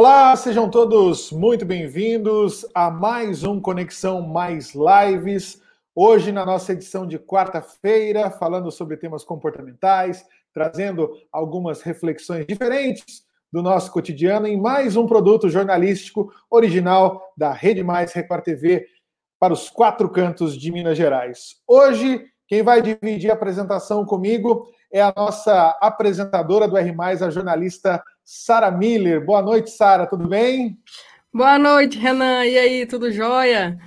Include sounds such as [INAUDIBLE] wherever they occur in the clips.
Olá, sejam todos muito bem-vindos a mais um Conexão Mais Lives. Hoje, na nossa edição de quarta-feira, falando sobre temas comportamentais, trazendo algumas reflexões diferentes do nosso cotidiano em mais um produto jornalístico original da Rede Mais Record TV para os quatro cantos de Minas Gerais. Hoje, quem vai dividir a apresentação comigo é a nossa apresentadora do R, a jornalista Sara Miller. Boa noite, Sara, tudo bem? Boa noite, Renan. E aí, tudo jóia?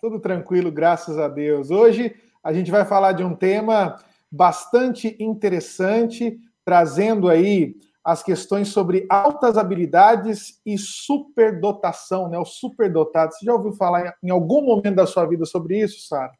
Tudo tranquilo, graças a Deus. Hoje a gente vai falar de um tema bastante interessante, trazendo aí as questões sobre altas habilidades e superdotação, né? O superdotado. Você já ouviu falar em algum momento da sua vida sobre isso, Sara?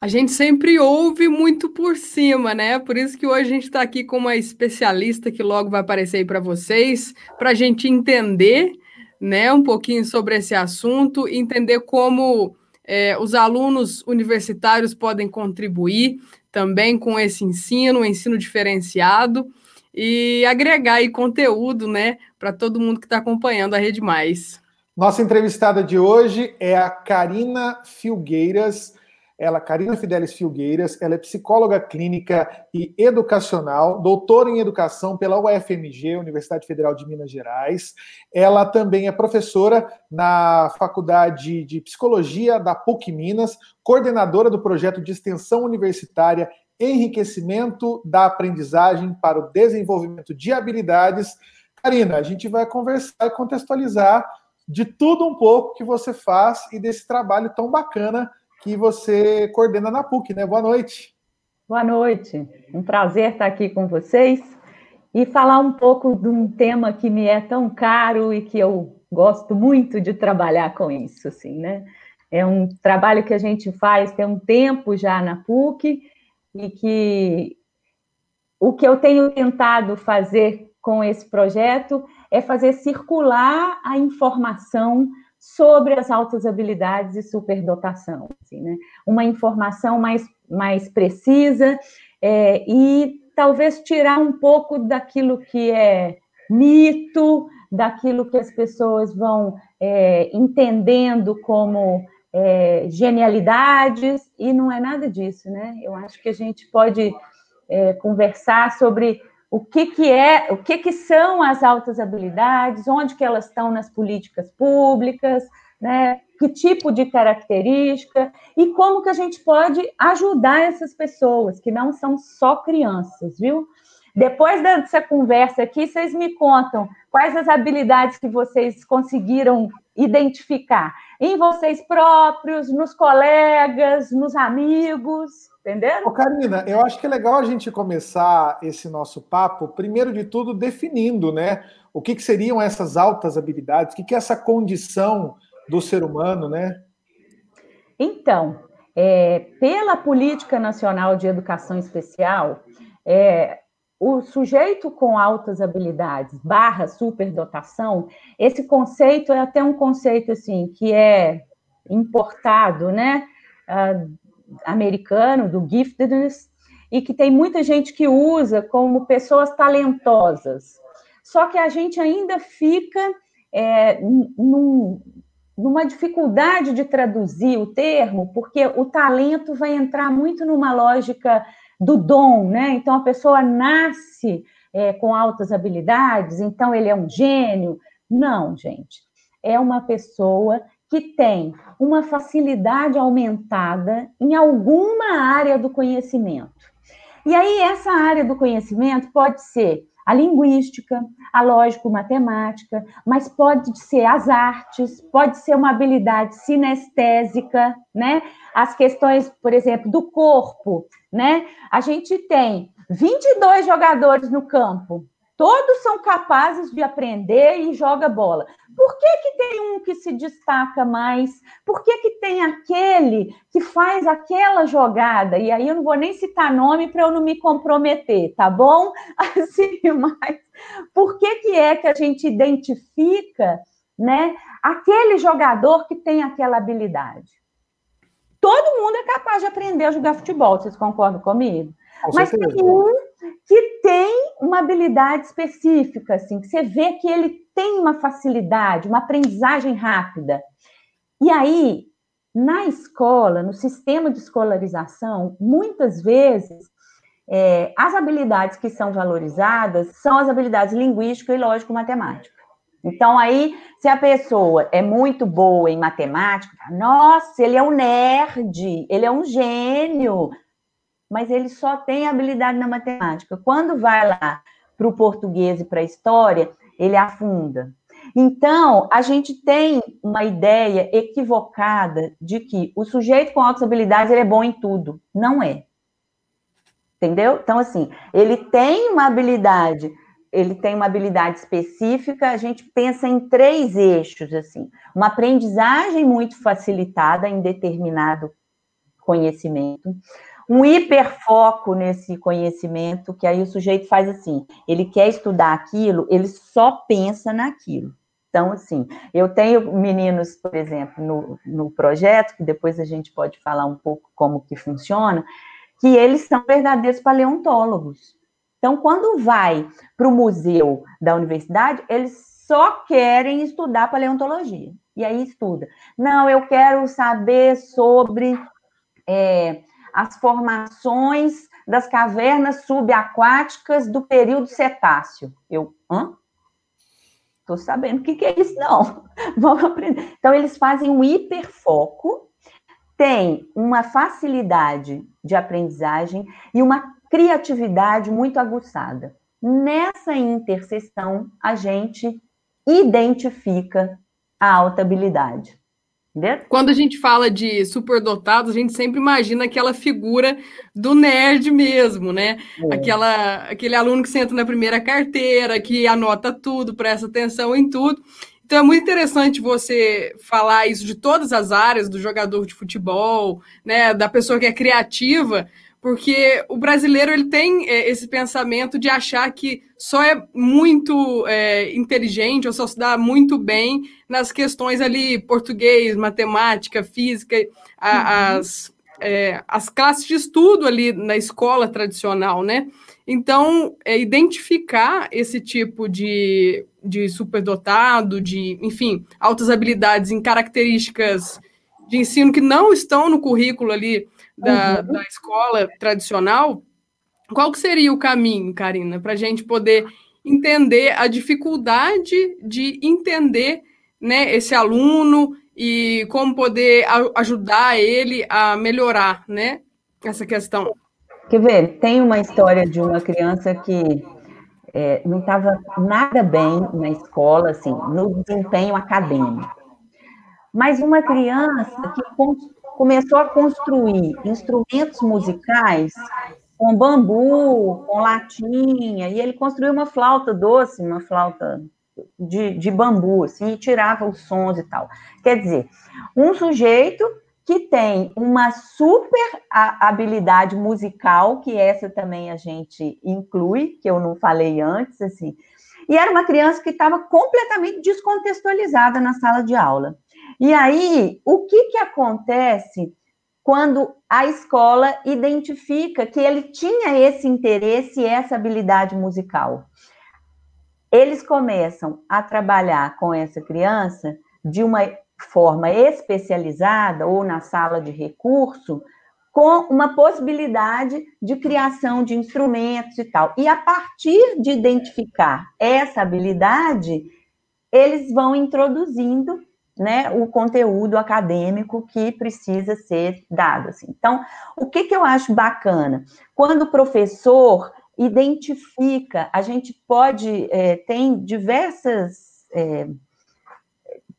A gente sempre ouve muito por cima, né? Por isso que hoje a gente está aqui com uma especialista que logo vai aparecer aí para vocês, para a gente entender, né, um pouquinho sobre esse assunto, entender como é, os alunos universitários podem contribuir também com esse ensino, um ensino diferenciado e agregar aí conteúdo, né, para todo mundo que está acompanhando a Rede Mais. Nossa entrevistada de hoje é a Karina Filgueiras. Ela, Karina Fidelis Filgueiras, ela é psicóloga clínica e educacional, doutora em educação pela UFMG, Universidade Federal de Minas Gerais. Ela também é professora na Faculdade de Psicologia da PUC Minas, coordenadora do projeto de extensão universitária Enriquecimento da Aprendizagem para o Desenvolvimento de Habilidades. Karina, a gente vai conversar e contextualizar de tudo um pouco que você faz e desse trabalho tão bacana que você coordena na PUC, né? Boa noite. Boa noite. Um prazer estar aqui com vocês e falar um pouco de um tema que me é tão caro e que eu gosto muito de trabalhar com isso, assim, né? É um trabalho que a gente faz tem um tempo já na PUC e que o que eu tenho tentado fazer com esse projeto é fazer circular a informação sobre as altas habilidades e superdotação, assim, né? Uma informação mais, mais precisa é, e talvez tirar um pouco daquilo que é mito, daquilo que as pessoas vão é, entendendo como é, genialidades, e não é nada disso, né? Eu acho que a gente pode é, conversar sobre o que, que é, o que, que são as altas habilidades, onde que elas estão nas políticas públicas, né? Que tipo de característica e como que a gente pode ajudar essas pessoas que não são só crianças, viu? Depois dessa conversa aqui, vocês me contam quais as habilidades que vocês conseguiram identificar em vocês próprios, nos colegas, nos amigos, entenderam? Ô, Karina, eu acho que é legal a gente começar esse nosso papo, primeiro de tudo, definindo, né? O que, que seriam essas altas habilidades, o que, que é essa condição do ser humano, né? Então, é, pela Política Nacional de Educação Especial, é, o sujeito com altas habilidades barra superdotação, esse conceito é até um conceito assim que é importado, né, uh, americano do giftedness e que tem muita gente que usa como pessoas talentosas. Só que a gente ainda fica é, num, numa dificuldade de traduzir o termo, porque o talento vai entrar muito numa lógica do dom, né? Então a pessoa nasce é, com altas habilidades, então ele é um gênio. Não, gente. É uma pessoa que tem uma facilidade aumentada em alguma área do conhecimento. E aí, essa área do conhecimento pode ser a linguística, a lógico-matemática, mas pode ser as artes, pode ser uma habilidade sinestésica, né? As questões, por exemplo, do corpo, né? A gente tem 22 jogadores no campo, todos são capazes de aprender e joga bola. Por que, que tem um que se destaca mais? Por que, que tem aquele que faz aquela jogada? E aí eu não vou nem citar nome para eu não me comprometer, tá bom? [LAUGHS] Assim, mas por que, que é que a gente identifica né, aquele jogador que tem aquela habilidade? Todo mundo é capaz de aprender a jogar futebol, vocês concordam comigo? Com Mas tem um que tem uma habilidade específica, assim, que você vê que ele tem uma facilidade, uma aprendizagem rápida. E aí, na escola, no sistema de escolarização, muitas vezes é, as habilidades que são valorizadas são as habilidades linguística e lógico-matemática. Então, aí, se a pessoa é muito boa em matemática, nossa, ele é um nerd, ele é um gênio, mas ele só tem habilidade na matemática. Quando vai lá para o português e para a história, ele afunda. Então, a gente tem uma ideia equivocada de que o sujeito com altas habilidades ele é bom em tudo. Não é. Entendeu? Então, assim, ele tem uma habilidade, ele tem uma habilidade específica, a gente pensa em três eixos, assim. Uma aprendizagem muito facilitada em determinado conhecimento, um hiperfoco nesse conhecimento, que aí o sujeito faz assim, ele quer estudar aquilo, ele só pensa naquilo. Então, assim, eu tenho meninos, por exemplo, no, no projeto, que depois a gente pode falar um pouco como que funciona, que eles são verdadeiros paleontólogos. Então, quando vai para o museu da universidade, eles só querem estudar paleontologia. E aí estuda. Não, eu quero saber sobre é, as formações das cavernas subaquáticas do período cetáceo. Eu, hã? Estou sabendo o que, que é isso, não. [LAUGHS] Vamos aprender. Então, eles fazem um hiperfoco, tem uma facilidade de aprendizagem e uma criatividade muito aguçada. Nessa interseção, a gente identifica a alta habilidade. Entendeu? Quando a gente fala de superdotados, a gente sempre imagina aquela figura do nerd mesmo, né? É. Aquela, aquele aluno que senta na primeira carteira, que anota tudo, presta atenção em tudo. Então é muito interessante você falar isso de todas as áreas do jogador de futebol, né, da pessoa que é criativa, porque o brasileiro ele tem é, esse pensamento de achar que só é muito é, inteligente ou só se dá muito bem nas questões ali português, matemática, física, a, uhum. as, é, as classes de estudo ali na escola tradicional, né? Então, é identificar esse tipo de, de superdotado, de, enfim, altas habilidades em características de ensino que não estão no currículo ali da, uhum. da escola tradicional, qual que seria o caminho, Karina, para a gente poder entender a dificuldade de entender né, esse aluno e como poder ajudar ele a melhorar né, essa questão? Quer ver? Tem uma história de uma criança que é, não estava nada bem na escola, assim, no desempenho acadêmico. Mas uma criança que começou a construir instrumentos musicais com bambu, com latinha, e ele construiu uma flauta doce, uma flauta de, de bambu, assim, e tirava os sons e tal. Quer dizer, um sujeito que tem uma super habilidade musical, que essa também a gente inclui, que eu não falei antes, assim, e era uma criança que estava completamente descontextualizada na sala de aula. E aí, o que, que acontece quando a escola identifica que ele tinha esse interesse e essa habilidade musical? Eles começam a trabalhar com essa criança de uma forma especializada ou na sala de recurso, com uma possibilidade de criação de instrumentos e tal. E a partir de identificar essa habilidade, eles vão introduzindo né, o conteúdo acadêmico que precisa ser dado. Assim. Então, o que, que eu acho bacana? Quando o professor identifica, a gente pode, é, tem diversas, é,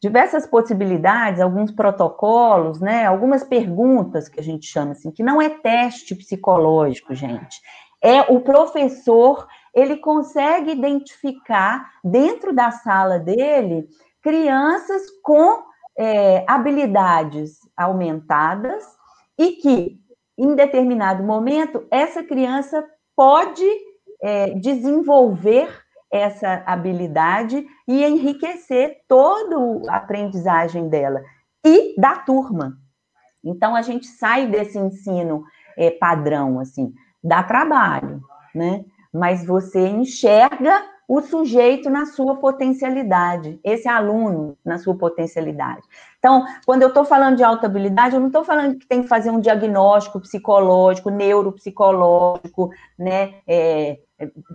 diversas possibilidades, alguns protocolos, né, algumas perguntas que a gente chama assim, que não é teste psicológico, gente. É o professor, ele consegue identificar dentro da sala dele crianças com é, habilidades aumentadas e que, em determinado momento, essa criança pode é, desenvolver essa habilidade e enriquecer toda a aprendizagem dela e da turma. Então, a gente sai desse ensino é, padrão, assim, dá trabalho, né? Mas você enxerga o sujeito na sua potencialidade, esse aluno na sua potencialidade. Então, quando eu estou falando de alta habilidade, eu não estou falando que tem que fazer um diagnóstico psicológico, neuropsicológico, né, é,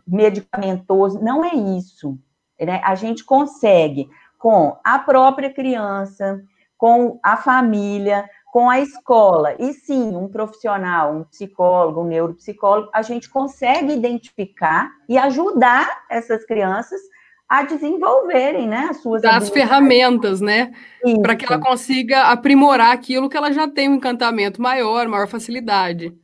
medicamentoso, não é isso. Né? A gente consegue, com a própria criança, com a família, com a escola, e sim, um profissional, um psicólogo, um neuropsicólogo, a gente consegue identificar e ajudar essas crianças a desenvolverem, né, as suas das ferramentas, né, para que ela consiga aprimorar aquilo que ela já tem um encantamento maior, maior facilidade.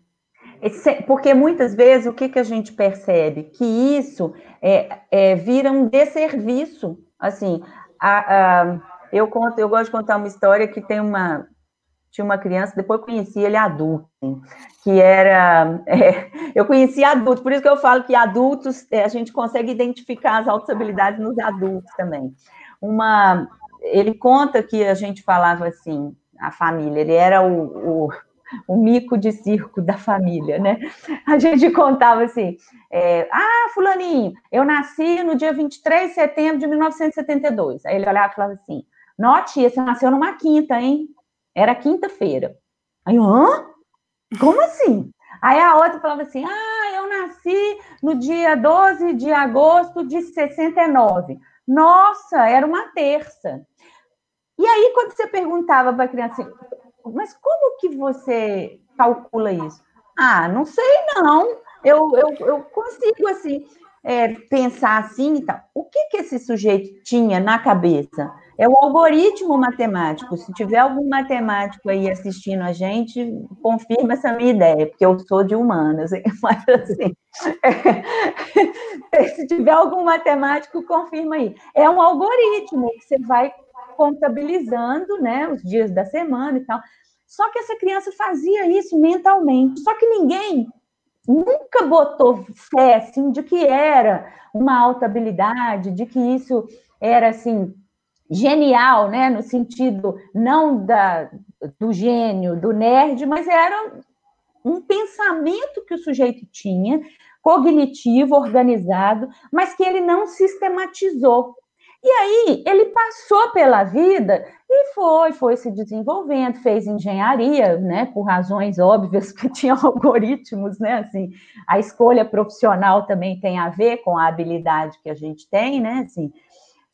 Porque muitas vezes o que, que a gente percebe? Que isso é, é vira um desserviço. Assim, a, a, eu conto, eu gosto de contar uma história que tem uma tinha uma criança, depois conheci ele adulto, que era. [LAUGHS] É, eu conheci adulto, por isso que eu falo que adultos, é, a gente consegue identificar as altas habilidades nos adultos também. Uma, ele conta que a gente falava assim, a família, ele era o, o, o mico de circo da família, né? A gente contava assim: é, ah, Fulaninho, eu nasci no dia 23 de setembro de 1972. Aí ele olhava e falava assim: Note, você nasceu numa quinta, hein? Era quinta-feira. Aí hã? Como assim? Aí a outra falava assim: ah, eu nasci no dia 12 de agosto de 69. Nossa, era uma terça. E aí, quando você perguntava para a criança assim, mas como que você calcula isso? Ah, não sei não. Eu, eu, eu consigo, assim, é, pensar assim e tal. O que, que esse sujeito tinha na cabeça? É o algoritmo matemático. Se tiver algum matemático aí assistindo a gente, confirma essa minha ideia, porque eu sou de humanas. [LAUGHS] Mas assim, é, [LAUGHS] se tiver algum matemático, confirma aí. É um algoritmo que você vai contabilizando, né, os dias da semana e tal. Só que essa criança fazia isso mentalmente. Só que ninguém nunca botou fé assim de que era uma alta habilidade, de que isso era assim genial, né, no sentido não da, do gênio, do nerd, mas era um pensamento que o sujeito tinha, cognitivo, organizado, mas que ele não sistematizou. E aí ele passou pela vida e foi, foi se desenvolvendo, fez engenharia, né, por razões óbvias que [LAUGHS] tinham algoritmos, né, assim, a escolha profissional também tem a ver com a habilidade que a gente tem, né, assim,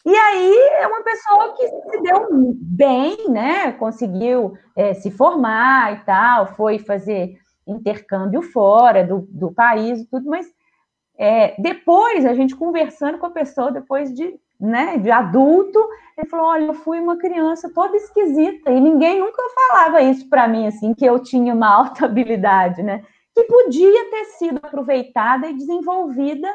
e aí é uma pessoa que se deu bem, né? Conseguiu é, se formar e tal, foi fazer intercâmbio fora do, do país e tudo, mas é, depois, a gente conversando com a pessoa, depois de, né, de adulto, ele falou: olha, eu fui uma criança toda esquisita, e ninguém nunca falava isso para mim, assim, que eu tinha uma alta [LAUGHS] habilidade, né? Que podia ter sido aproveitada e desenvolvida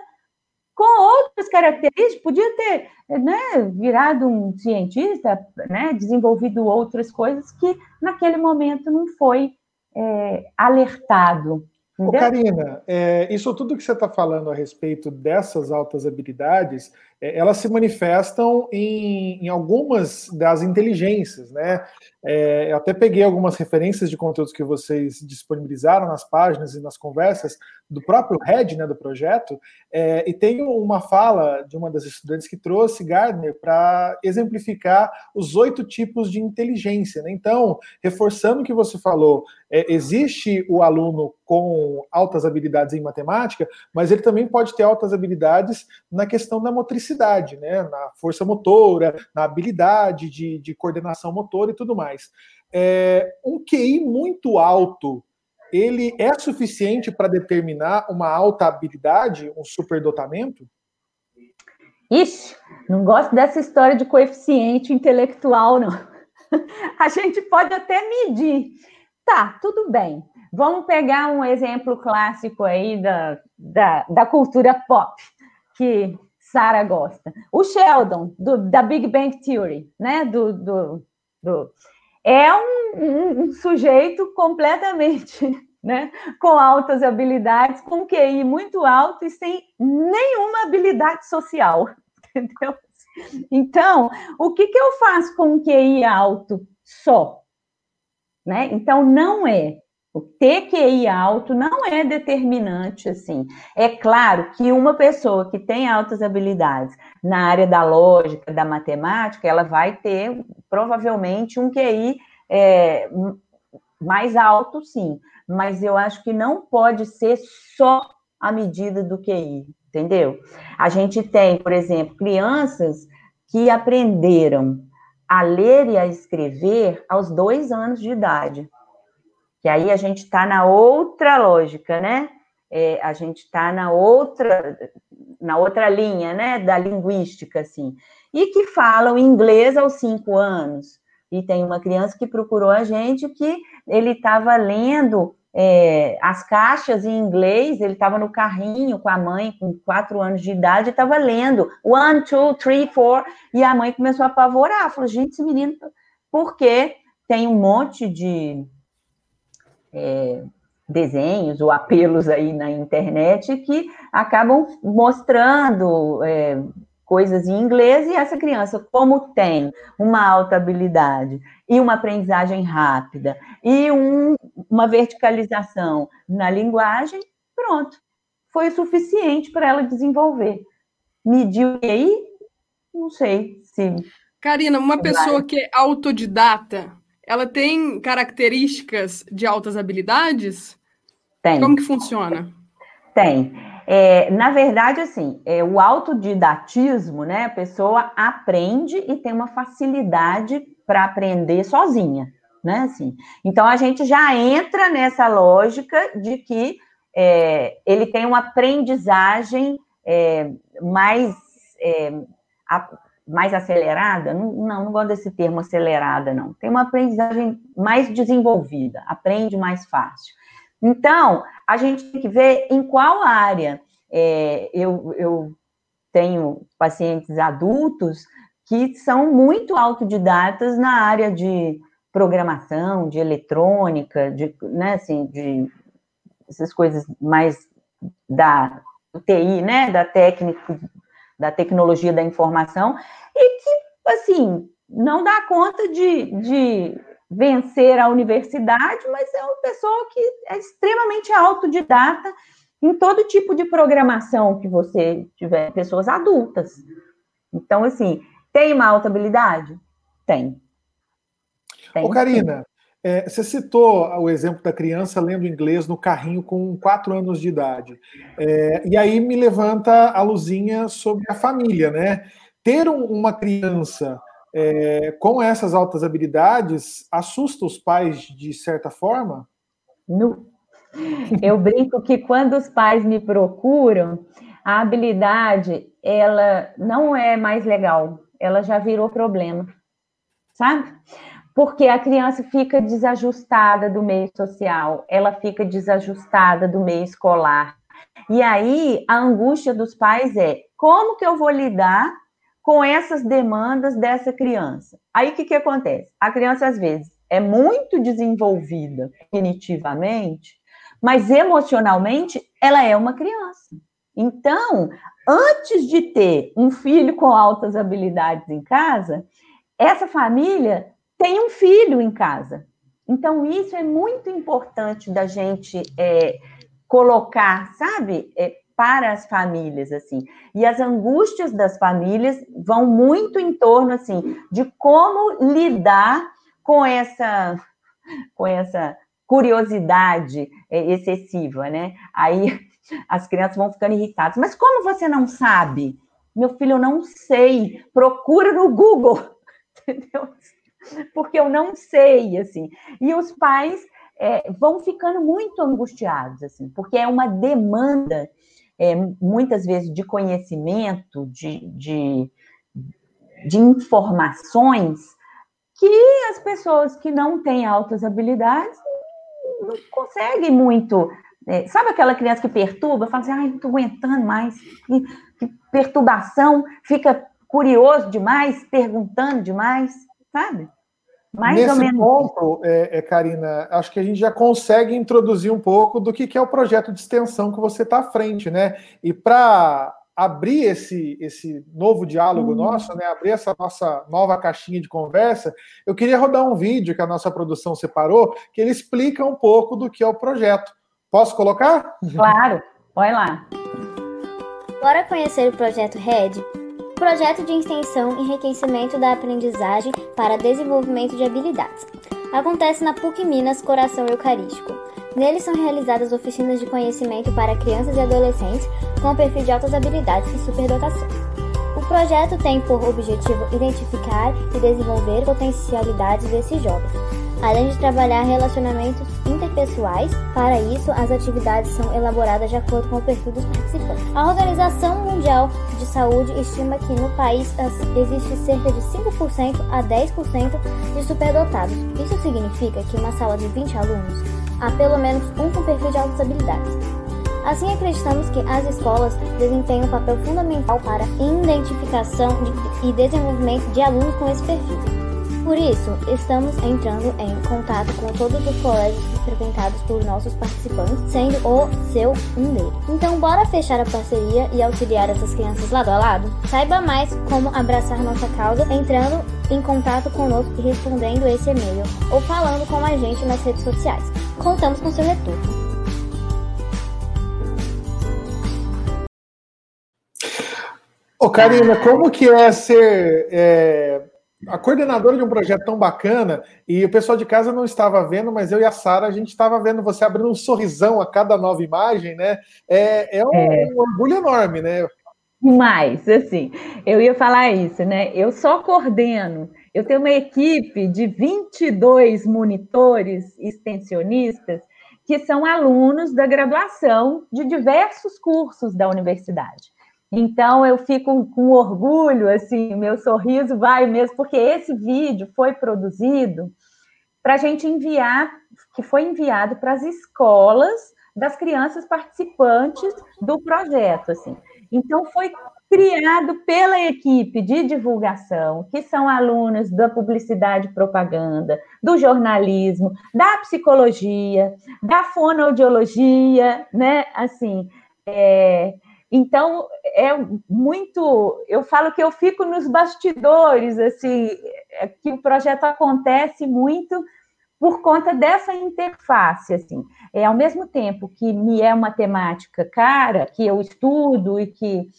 com outras características, podia ter né, virado um cientista, né, desenvolvido outras coisas que naquele momento não foi é, alertado. Ô, Karina, é, isso tudo que você está falando a respeito dessas altas habilidades, elas se manifestam em, em, algumas das inteligências, né? É, eu até peguei algumas referências de conteúdos que vocês disponibilizaram nas páginas e nas conversas do próprio head né, do projeto, é, e tem uma fala de uma das estudantes que trouxe Gardner para exemplificar os oito tipos de inteligência. Né? Então, reforçando o que você falou, é, existe o aluno com altas habilidades em matemática, mas ele também pode ter altas habilidades na questão da motricidade, né? na força motora, na habilidade de, de coordenação motora e tudo mais. É, um QI muito alto ele é suficiente para determinar uma alta habilidade, um superdotamento? Ixi, não gosto dessa história de coeficiente intelectual, não. [LAUGHS] A gente pode até medir. Tá, tudo bem. Vamos pegar um exemplo clássico aí da, da, da cultura pop, que Sara gosta. O Sheldon, do, da Big Bang Theory, né? Do, do, do é um, um, um sujeito completamente [LAUGHS] né, com altas habilidades, com QI muito alto e sem nenhuma habilidade social, [LAUGHS] entendeu? Então, o que, que eu faço com um QI alto só? Né? Então, não é O ter QI alto não é determinante, assim. É claro que uma pessoa que tem altas habilidades na área da lógica, da matemática, ela vai ter provavelmente um QI é, mais alto, sim. Mas eu acho que não pode ser só a medida do QI, entendeu? A gente tem, por exemplo, crianças que aprenderam a ler e a escrever aos dois anos de idade. Que aí a gente está na outra lógica, né? É, a gente está na outra na outra linha, né, da linguística, assim, e que falam inglês aos cinco anos. E tem uma criança que procurou a gente que ele estava lendo é, as caixas em inglês, ele estava no carrinho com a mãe, com quatro anos de idade, estava lendo. One, two, three, four, e a mãe começou a apavorar, falou, gente, esse menino, porque tem um monte de é, desenhos ou apelos aí na internet que acabam mostrando é, coisas em inglês e essa criança, como tem uma alta habilidade e uma aprendizagem rápida e um, uma verticalização na linguagem, pronto, foi o suficiente para ela desenvolver. Mediu e aí? Não sei se. Karina, uma pessoa que é autodidata, ela tem características de altas habilidades? Tem. Como que funciona? Tem. É, na verdade, assim, é, o autodidatismo, né? A pessoa aprende e tem uma facilidade para aprender sozinha, né? Assim, então a gente já entra nessa lógica de que é, ele tem uma aprendizagem é, mais, é, a, mais acelerada. Não, não, gosto desse termo acelerada, não. Tem uma aprendizagem mais desenvolvida, aprende mais fácil. Então, a gente tem que ver em qual área. É, eu, eu tenho pacientes adultos que são muito autodidatas na área de programação, de eletrônica, de, né, assim, de essas coisas mais da TI, né, da técnica, da tecnologia da informação, e que, assim, não dá conta de, de vencer a universidade, mas é uma pessoa que é extremamente autodidata em todo tipo de programação que você tiver, pessoas adultas. Então, assim, tem uma alta habilidade? Tem. tem. Ô, Karina, é, você citou o exemplo da criança lendo inglês no carrinho com quatro anos de idade. É, e aí me levanta a luzinha sobre a família, né? Ter um, uma criança é, com essas altas habilidades, assusta os pais de certa forma? No. Eu brinco que quando os pais me procuram, a habilidade ela não é mais legal, ela já virou problema, sabe? Porque a criança fica desajustada do meio social, ela fica desajustada do meio escolar. E aí a angústia dos pais é: como que eu vou lidar com essas demandas dessa criança. Aí o que, que acontece? A criança, às vezes, é muito desenvolvida cognitivamente, mas emocionalmente ela é uma criança. Então, antes de ter um filho com altas habilidades em casa, essa família tem um filho em casa. Então, isso é muito importante da gente é, colocar, sabe? É, para as famílias, assim. E as angústias das famílias vão muito em torno, assim, de como lidar com essa, com essa curiosidade é, excessiva, né? Aí as crianças vão ficando irritadas. Mas como você não sabe? Meu filho, eu não sei. Procura no Google, [LAUGHS] entendeu? Porque eu não sei, assim. E os pais é, vão ficando muito angustiados, assim, porque é uma demanda é, muitas vezes de conhecimento, de, de, de informações, que as pessoas que não têm altas habilidades não conseguem muito. É, sabe aquela criança que perturba? Fala assim, ai, não estou aguentando mais, que, que, perturbação, fica curioso demais, perguntando demais, sabe? Mais Nesse ou menos. ponto, é, é, Karina, acho que a gente já consegue introduzir um pouco do que, que é o projeto de extensão que você está à frente, né? E para abrir esse, esse novo diálogo uhum. nosso, né, abrir essa nossa nova caixinha de conversa, eu queria rodar um vídeo que a nossa produção separou, que ele explica um pouco do que é o projeto. Posso colocar? Claro, vai lá. Bora conhecer o projeto RED? Projeto de extensão e enriquecimento da aprendizagem para desenvolvimento de habilidades. Acontece na PUC Minas Coração Eucarístico. Nele são realizadas oficinas de conhecimento para crianças e adolescentes com perfil de altas habilidades e superdotação. O projeto tem por objetivo identificar e desenvolver potencialidades desses jovens, além de trabalhar relacionamentos interpessoais. Para isso, as atividades são elaboradas de acordo com o perfil dos participantes. A Organização Mundial de Saúde estima que no país existe cerca de 5% a 10% de superdotados. Isso significa que uma sala de 20 alunos há pelo menos um com perfil de altas habilidades. Assim, acreditamos que as escolas desempenham um papel fundamental para identificação de, e desenvolvimento de alunos com esse perfil. Por isso, estamos entrando em contato com todos os colégios frequentados por nossos participantes, sendo o seu um deles. Então, bora fechar a parceria e auxiliar essas crianças lado a lado? Saiba mais como abraçar nossa causa entrando em contato conosco e respondendo esse e-mail ou falando com a gente nas redes sociais. Contamos com seu retorno. Ô, Karina, como que é ser é, a coordenadora de um projeto tão bacana? E o pessoal de casa não estava vendo, mas eu e a Sara, a gente estava vendo você abrindo um sorrisão a cada nova imagem, né? É, é, um, é. um orgulho enorme, né? Demais, assim, eu ia falar isso, né? Eu só coordeno, eu tenho uma equipe de 22 monitores extensionistas que são alunos da graduação de diversos cursos da universidade. Então eu fico com orgulho, assim, meu sorriso vai mesmo, porque esse vídeo foi produzido para a gente enviar, que foi enviado para as escolas das crianças participantes do projeto, assim. Então foi criado pela equipe de divulgação, que são alunos da publicidade e propaganda, do jornalismo, da psicologia, da fonoaudiologia, né? Assim, é, então, é muito. Eu falo que eu fico nos bastidores, assim, é que o projeto acontece muito por conta dessa interface, assim. É ao mesmo tempo que me é uma temática cara, que eu estudo e que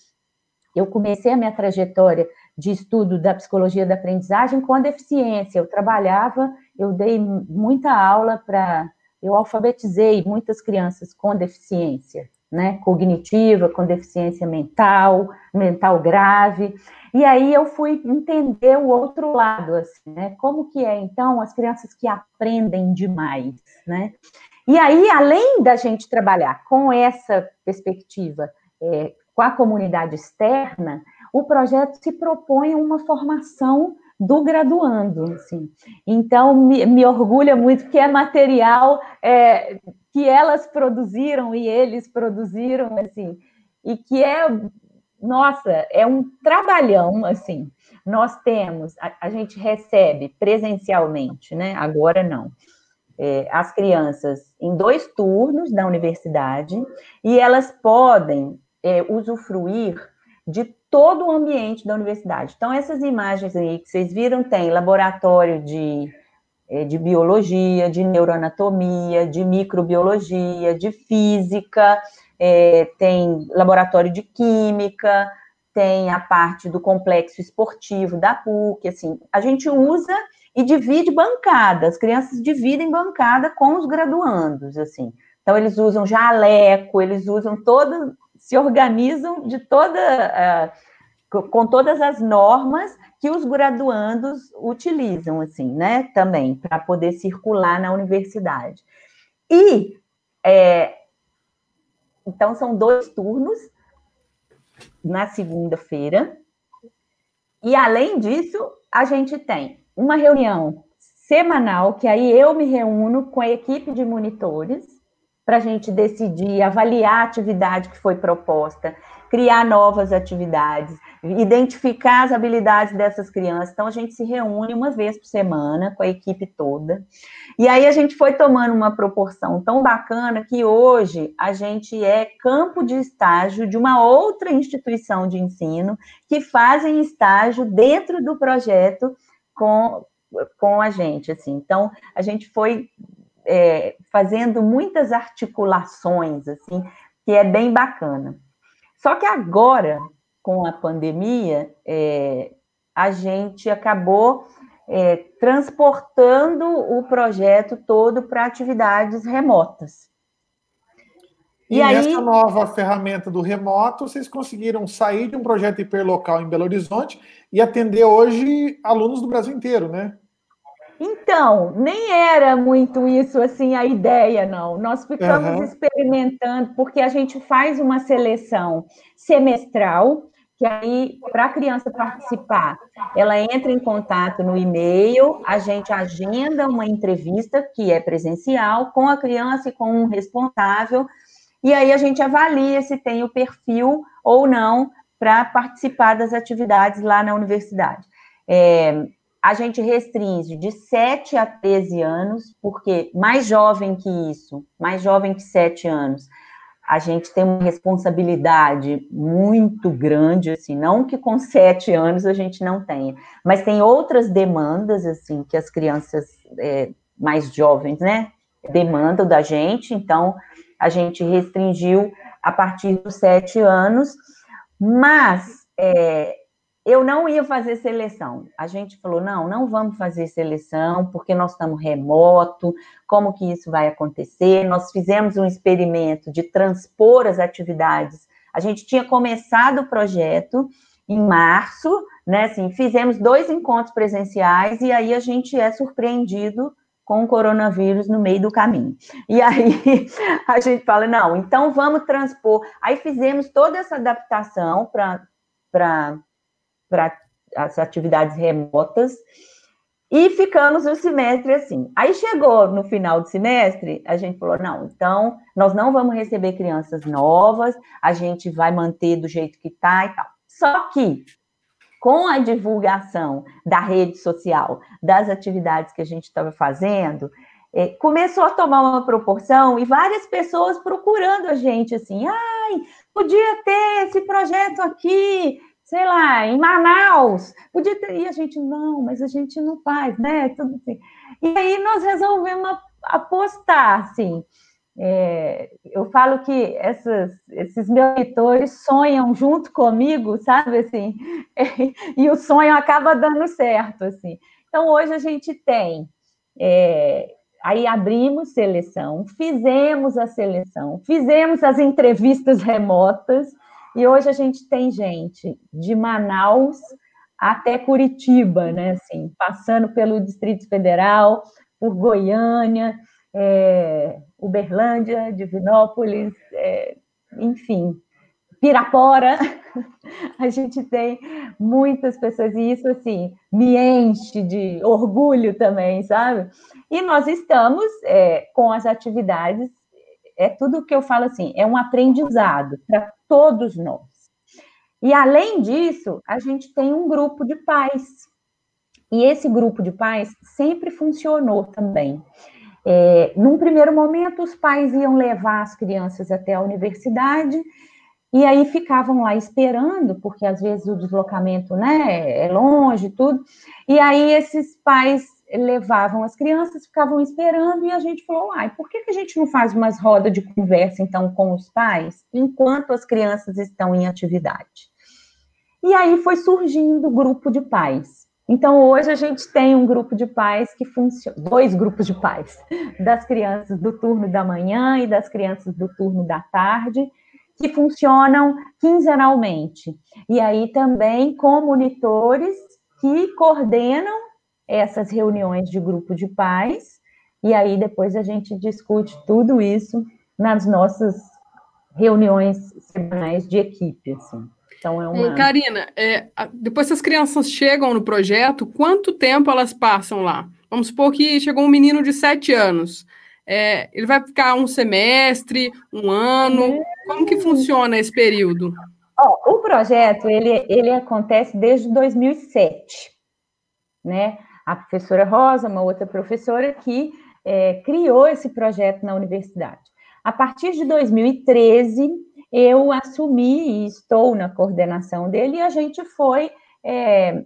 eu comecei a minha trajetória de estudo da psicologia da aprendizagem com a deficiência. Eu trabalhava, eu dei muita aula para, eu alfabetizei muitas crianças com deficiência né, cognitiva, com deficiência mental, mental grave. E aí eu fui entender o outro lado, assim, né? Como que é, então, as crianças que aprendem demais, né? E aí, além da gente trabalhar com essa perspectiva, é, com a comunidade externa, o projeto se propõe uma formação do graduando, assim. Então, me, me orgulha muito que é material é, que elas produziram e eles produziram, assim, e que é, nossa, é um trabalhão, assim. Nós temos, a, a gente recebe presencialmente, né? Agora não. É, as crianças em dois turnos da universidade e elas podem é, usufruir de todo o ambiente da universidade. Então, essas imagens aí que vocês viram, tem laboratório de de biologia, de neuroanatomia, de microbiologia, de física, é, tem laboratório de química, tem a parte do complexo esportivo da PUC, assim, a gente usa e divide bancada, as crianças dividem bancada com os graduandos, assim. Então, eles usam jaleco, eles usam toda, se organizam de toda, uh, com todas as normas que os graduandos utilizam, assim, né, também, para poder circular na universidade. E, é, então, são dois turnos na segunda-feira, e, além disso, a gente tem uma reunião semanal, que aí eu me reúno com a equipe de monitores, para a gente decidir, avaliar a atividade que foi proposta, criar novas atividades, identificar as habilidades dessas crianças. Então, a gente se reúne uma vez por semana com a equipe toda. E aí a gente foi tomando uma proporção tão bacana que hoje a gente é campo de estágio de uma outra instituição de ensino que fazem estágio dentro do projeto com, com a gente. Assim. Então, a gente foi é, fazendo muitas articulações, assim, que é bem bacana. Só que agora, com a pandemia, é, a gente acabou é, transportando o projeto todo para atividades remotas. E, e aí, nessa nova ferramenta do remoto, vocês conseguiram sair de um projeto hiperlocal em Belo Horizonte e atender hoje alunos do Brasil inteiro, né? Então, nem era muito isso assim a ideia, não. Nós ficamos uhum. experimentando, porque a gente faz uma seleção semestral, que aí, para a criança participar, ela entra em contato no e-mail, a gente agenda uma entrevista, que é presencial, com a criança e com um responsável, e aí a gente avalia se tem o perfil ou não para participar das atividades lá na universidade. É, a gente restringe de 7 a 13 anos, porque mais jovem que isso, mais jovem que 7 anos, a gente tem uma responsabilidade muito grande, assim, não que com 7 anos a gente não tenha, mas tem outras demandas, assim, que as crianças é, mais jovens, né, demandam da gente, então a gente restringiu a partir dos 7 anos, mas é, eu não ia fazer seleção. A gente falou: não, não vamos fazer seleção, porque nós estamos remoto, como que isso vai acontecer? Nós fizemos um experimento de transpor as atividades. A gente tinha começado o projeto em março, né? Assim, fizemos dois encontros presenciais e aí a gente é surpreendido com o coronavírus no meio do caminho. E aí [LAUGHS] a gente fala: não, então vamos transpor. Aí fizemos toda essa adaptação para para as atividades remotas e ficamos o semestre assim. Aí chegou no final do semestre, a gente falou: não, então nós não vamos receber crianças novas, a gente vai manter do jeito que está e tal. Só que com a divulgação da rede social, das atividades que a gente estava fazendo, é, começou a tomar uma proporção e várias pessoas procurando a gente assim, ai, podia ter esse projeto aqui, sei lá, em Manaus, podia ter, e a gente, não, mas a gente não faz, né, tudo assim. E aí nós resolvemos apostar, assim, é, eu falo que essas, esses meus leitores sonham junto comigo, sabe, assim, [LAUGHS] e o sonho acaba dando certo, assim. Então, hoje a gente tem, é, aí abrimos seleção, fizemos a seleção, fizemos as entrevistas remotas, e hoje a gente tem gente de Manaus até Curitiba, né? Assim, passando pelo Distrito Federal, por Goiânia, é, Uberlândia, Divinópolis, é, enfim, Pirapora. [LAUGHS] A gente tem muitas pessoas, e isso assim me enche de orgulho também, sabe? E nós estamos é, com as atividades é tudo que eu falo assim, é um aprendizado para todos nós. E além disso, a gente tem um grupo de pais. E esse grupo de pais sempre funcionou também. É, num primeiro momento, os pais iam levar as crianças até a universidade e aí ficavam lá esperando, porque às vezes o deslocamento né, é longe tudo. E aí esses pais levavam as crianças, ficavam esperando, e a gente falou, ai, por que, que a gente não faz umas rodas de conversa, então, com os pais, enquanto as crianças estão em atividade? E aí foi surgindo o grupo de pais. Então, hoje a gente tem um grupo de pais que funciona, dois grupos de pais, das crianças do turno da manhã e das crianças do turno da tarde, que funcionam quinzenalmente. E aí também com monitores que coordenam essas reuniões de grupo de pais, e aí depois a gente discute tudo isso nas nossas reuniões semanais de equipe, assim. Então é uma... Karina, é, depois que as crianças chegam no projeto, quanto tempo elas passam lá? Vamos supor que chegou um menino de sete anos. É, ele vai ficar um semestre, um ano? Como que funciona esse período? Oh, o projeto, ele, ele acontece desde 2007, né? A professora Rosa, uma outra professora, que é, criou esse projeto na universidade. A partir de 2013, eu assumi e estou na coordenação dele, e a gente foi é,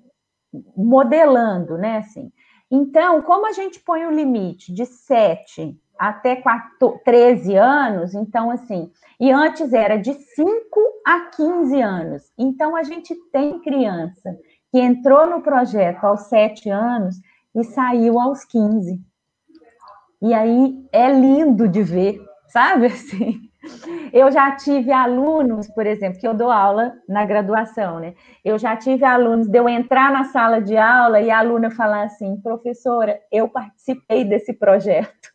modelando, né, assim. Então, como a gente põe o limite de 7 até 14, 13 anos, então, assim, e antes era de 5 a 15 anos. Então, a gente tem criança que entrou no projeto aos 7 anos e saiu aos 15. E aí é lindo de ver, sabe assim? Eu já tive alunos, por exemplo, que eu dou aula na graduação, né? Eu já tive alunos de eu entrar na sala de aula e a aluna falar assim, professora, eu participei desse projeto.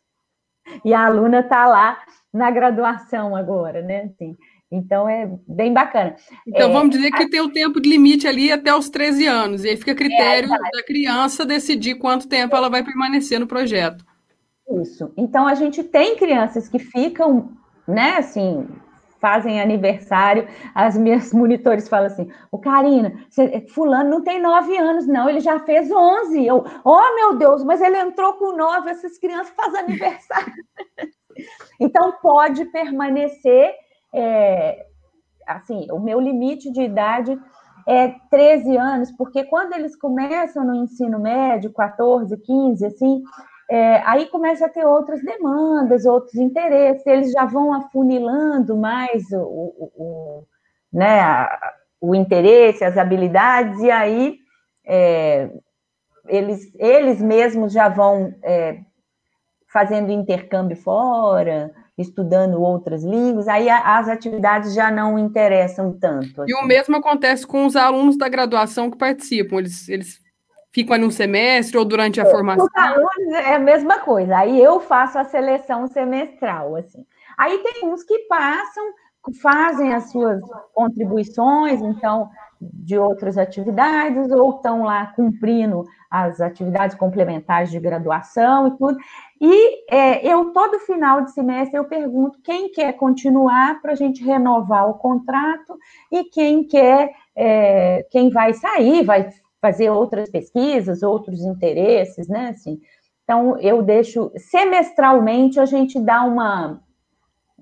E a aluna está lá na graduação agora, né? Assim, então é bem bacana. Então é, vamos dizer que a... tem o tempo de limite ali até os 13 anos, e aí fica a critério é, da criança decidir quanto tempo ela vai permanecer no projeto. Isso. Então a gente tem crianças que ficam, né, assim, fazem aniversário, as minhas [LAUGHS] monitores falam assim, o Karina, fulano não tem nove anos, não, ele já fez onze. Eu, oh meu Deus, mas ele entrou com nove, essas crianças fazem aniversário. [LAUGHS] então pode permanecer, é, assim, o meu limite de idade é 13 anos, porque quando eles começam no ensino médio, 14, 15, assim, é, aí começa a ter outras demandas, outros interesses, eles já vão afunilando mais o, o, o né, a, o interesse, as habilidades, e aí é, eles, eles mesmos já vão é, fazendo intercâmbio fora, estudando outras línguas, aí as atividades já não interessam tanto. Assim. E o assim. mesmo acontece com os alunos da graduação que participam, eles, eles ficam ali um semestre ou durante a é, formação? Os alunos é a mesma coisa. Aí eu faço a seleção semestral, assim. Aí tem uns que passam, fazem as suas contribuições, então, de outras atividades, ou estão lá cumprindo as atividades complementares de graduação e tudo. E é, eu, todo final de semestre, eu pergunto quem quer continuar para a gente renovar o contrato e quem quer, é, quem vai sair, vai fazer outras pesquisas, outros interesses, né? Assim, então, eu deixo, semestralmente, a gente dá uma,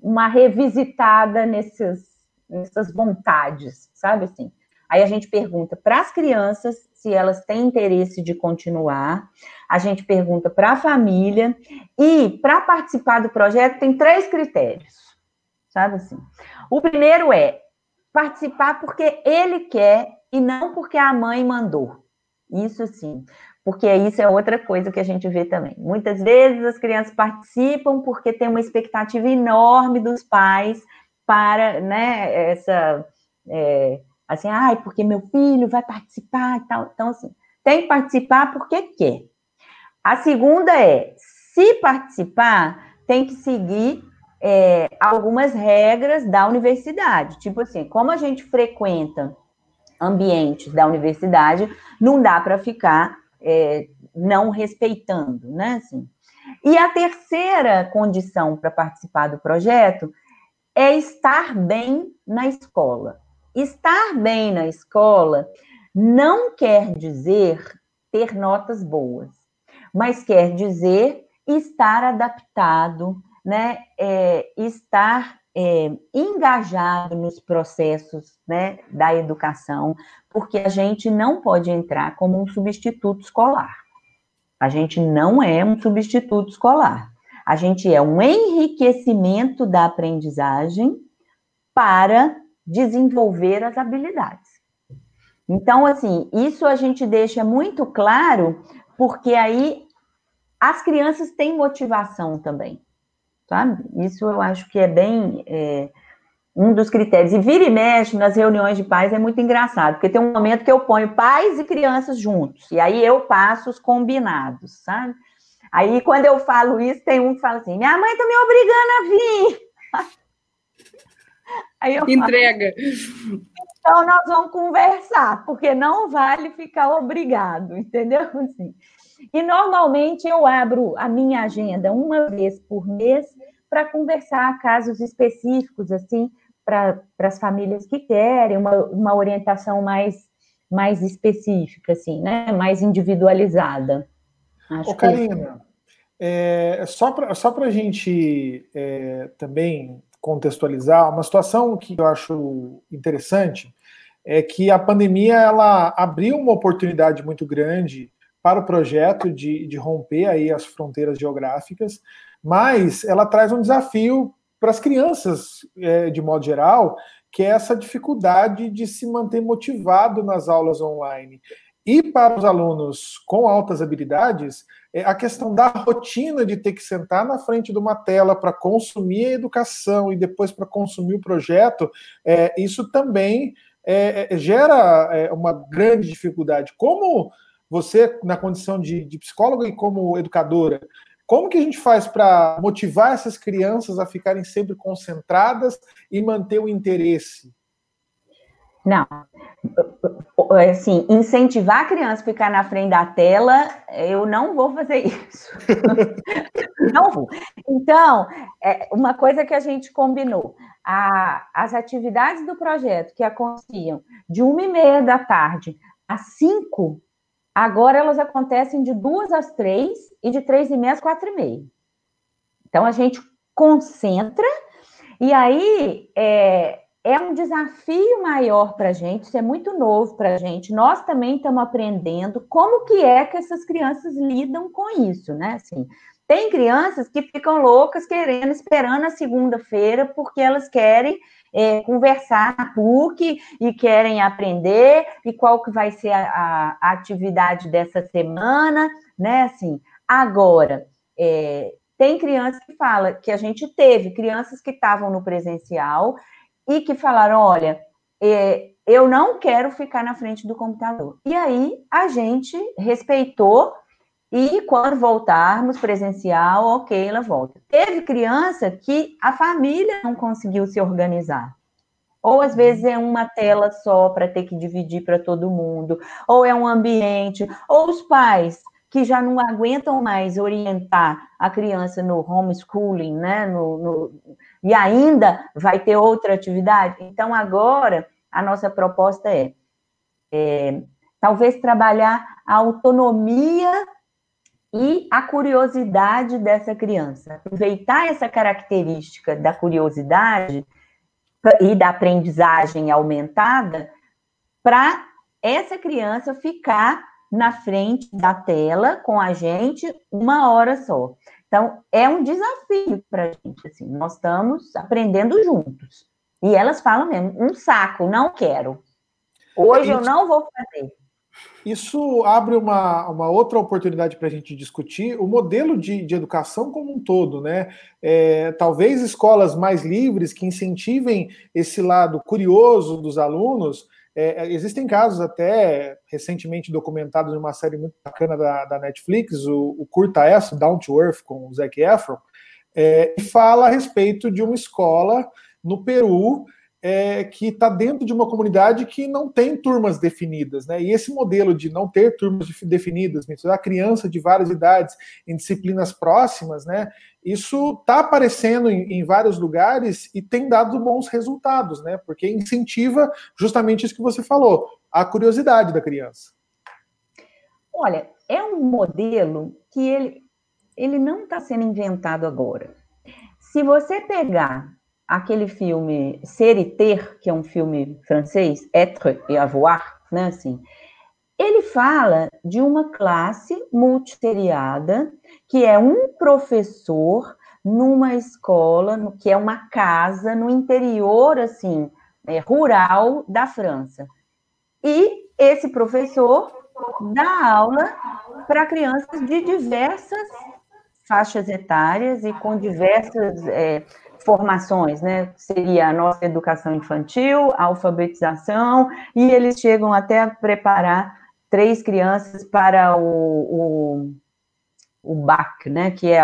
uma revisitada nesses, nessas vontades, sabe assim? Aí a gente pergunta para as crianças se elas têm interesse de continuar, a gente pergunta para a família, e para participar do projeto tem três critérios, sabe assim? O primeiro é participar porque ele quer e não porque a mãe mandou. Isso sim, porque isso é outra coisa que a gente vê também. Muitas vezes as crianças participam porque tem uma expectativa enorme dos pais para, né, essa, é, assim, ai, porque meu filho vai participar e tal. Então, assim, tem que participar porque quer. A segunda é, se participar, tem que seguir é, algumas regras da universidade. Tipo assim, como a gente frequenta ambientes da universidade, não dá para ficar é, não respeitando, né? Assim. E a terceira condição para participar do projeto é estar bem na escola. Estar bem na escola não quer dizer ter notas boas, mas quer dizer estar adaptado, né? É, estar é, engajado nos processos né, da educação, porque a gente não pode entrar como um substituto escolar. A gente não é um substituto escolar. A gente é um enriquecimento da aprendizagem para desenvolver as habilidades. Então, assim, isso a gente deixa muito claro, porque aí as crianças têm motivação também sabe? Isso eu acho que é bem é, um dos critérios. E vira e mexe nas reuniões de pais é muito engraçado, porque tem um momento que eu ponho pais e crianças juntos, e aí eu passo os combinados, sabe? Aí quando eu falo isso, tem um que fala assim: minha mãe tá me obrigando a vir. [LAUGHS] Aí eu Entrega. Falo, então nós vamos conversar, porque não vale ficar obrigado, entendeu? [LAUGHS] Assim. E normalmente eu abro a minha agenda uma vez por mês para conversar casos específicos, assim, para as famílias que querem, uma, uma orientação mais, mais específica, assim, né? Mais individualizada. Acho Ô, Karina, que... é, só para só a gente é, também contextualizar, uma situação que eu acho interessante é que a pandemia ela abriu uma oportunidade muito grande para o projeto de, de romper aí as fronteiras geográficas, mas ela traz um desafio para as crianças, é, de modo geral, que é essa dificuldade de se manter motivado nas aulas online. E para os alunos com altas habilidades, é a questão da rotina de ter que sentar na frente de uma tela para consumir a educação e depois para consumir o projeto, é, isso também é, é, gera é, uma grande dificuldade. Como você, na condição de, de psicóloga e como educadora, como que a gente faz para motivar essas crianças a ficarem sempre concentradas e manter o interesse? Não, assim, incentivar a criança a ficar na frente da tela, eu não vou fazer isso. [LAUGHS] não vou. Então, é uma coisa que a gente combinou, a, as atividades do projeto que aconteciam de uma e meia da tarde às cinco Agora elas acontecem de duas às três e de três e meia às quatro e meia. Então a gente concentra e aí é, é um desafio maior para a gente, isso é muito novo para a gente. Nós também estamos aprendendo como que é que essas crianças lidam com isso, né? Assim, tem crianças que ficam loucas querendo, esperando a segunda-feira, porque elas querem é, conversar na PUC e querem aprender, e qual que vai ser a, a atividade dessa semana, né? Assim, agora, é, tem criança que fala que a gente teve crianças que estavam no presencial e que falaram: olha, é, eu não quero ficar na frente do computador. E aí a gente respeitou e quando voltarmos presencial, ok, ela volta. Teve criança que a família não conseguiu se organizar. Ou às vezes é uma tela só para ter que dividir para todo mundo, ou é um ambiente, ou os pais que já não aguentam mais orientar a criança no homeschooling, né? No, no, e ainda vai ter outra atividade. Então, agora, a nossa proposta é, é talvez trabalhar a autonomia e a curiosidade dessa criança. Aproveitar essa característica da curiosidade e da aprendizagem aumentada para essa criança ficar na frente da tela com a gente uma hora só. Então, é um desafio para a gente, assim, nós estamos aprendendo juntos. E elas falam mesmo, um saco, não quero. Hoje eu não vou fazer. Isso abre uma, uma outra oportunidade para a gente discutir o modelo de, de educação como um todo, né? É, talvez escolas mais livres que incentivem esse lado curioso dos alunos. É, existem casos até recentemente documentados em uma série muito bacana da, da Netflix, o, o Curta S, Down to Earth, com o Zac Efron, é, fala a respeito de uma escola no Peru é, que está dentro de uma comunidade que não tem turmas definidas, né? E esse modelo de não ter turmas definidas, a criança de várias idades em disciplinas próximas, né? Isso está aparecendo em, em, vários lugares e tem dado bons resultados, né? Porque incentiva justamente isso que você falou, a curiosidade da criança. Olha, é um modelo que ele, ele não está sendo inventado agora. Se você pegar aquele filme Ser e Ter, que é um filme francês, Être et avoir, né, assim, ele fala de uma classe multiseriada, que é um professor numa escola, que é uma casa no interior, assim, é, rural da França. E esse professor dá aula para crianças de diversas faixas etárias e com diversas é, formações, né? Seria a nossa educação infantil, a alfabetização, e eles chegam até a preparar três crianças para o, o, o BAC, né? Que é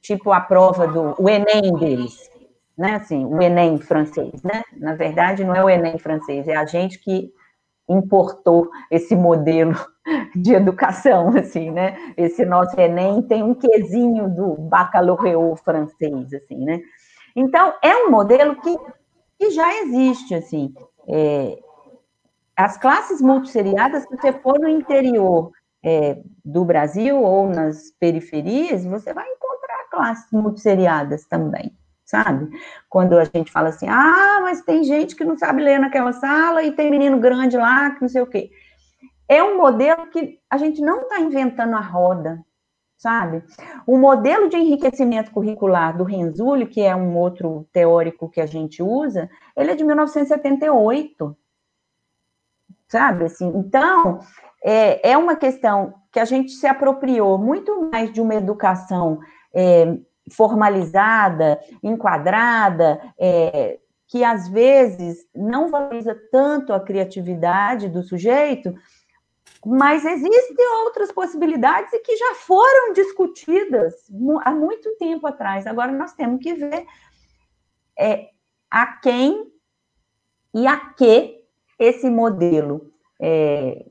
tipo a prova do o Enem deles, né? Assim, o Enem francês, né? Na verdade, não é o Enem francês, é a gente que importou esse modelo [LAUGHS] de educação, assim, né? Esse nosso Enem tem um quesinho do baccalaureat francês, assim, né? Então, é um modelo que que já existe, assim. É, as classes multisseriadas, se você for no interior é, do Brasil ou nas periferias, você vai encontrar classes multisseriadas também, sabe? Quando a gente fala assim, ah, mas tem gente que não sabe ler naquela sala e tem menino grande lá que não sei o quê. É um modelo que a gente não está inventando a roda, sabe? O modelo de enriquecimento curricular do Renzulli, que é um outro teórico que a gente usa, ele é de 1978, sabe? Assim, então, é, é uma questão que a gente se apropriou muito mais de uma educação é, formalizada, enquadrada, é, que às vezes não valoriza tanto a criatividade do sujeito, mas existem outras possibilidades e que já foram discutidas há muito tempo atrás. Agora nós temos que ver é, a quem e a que esse modelo é,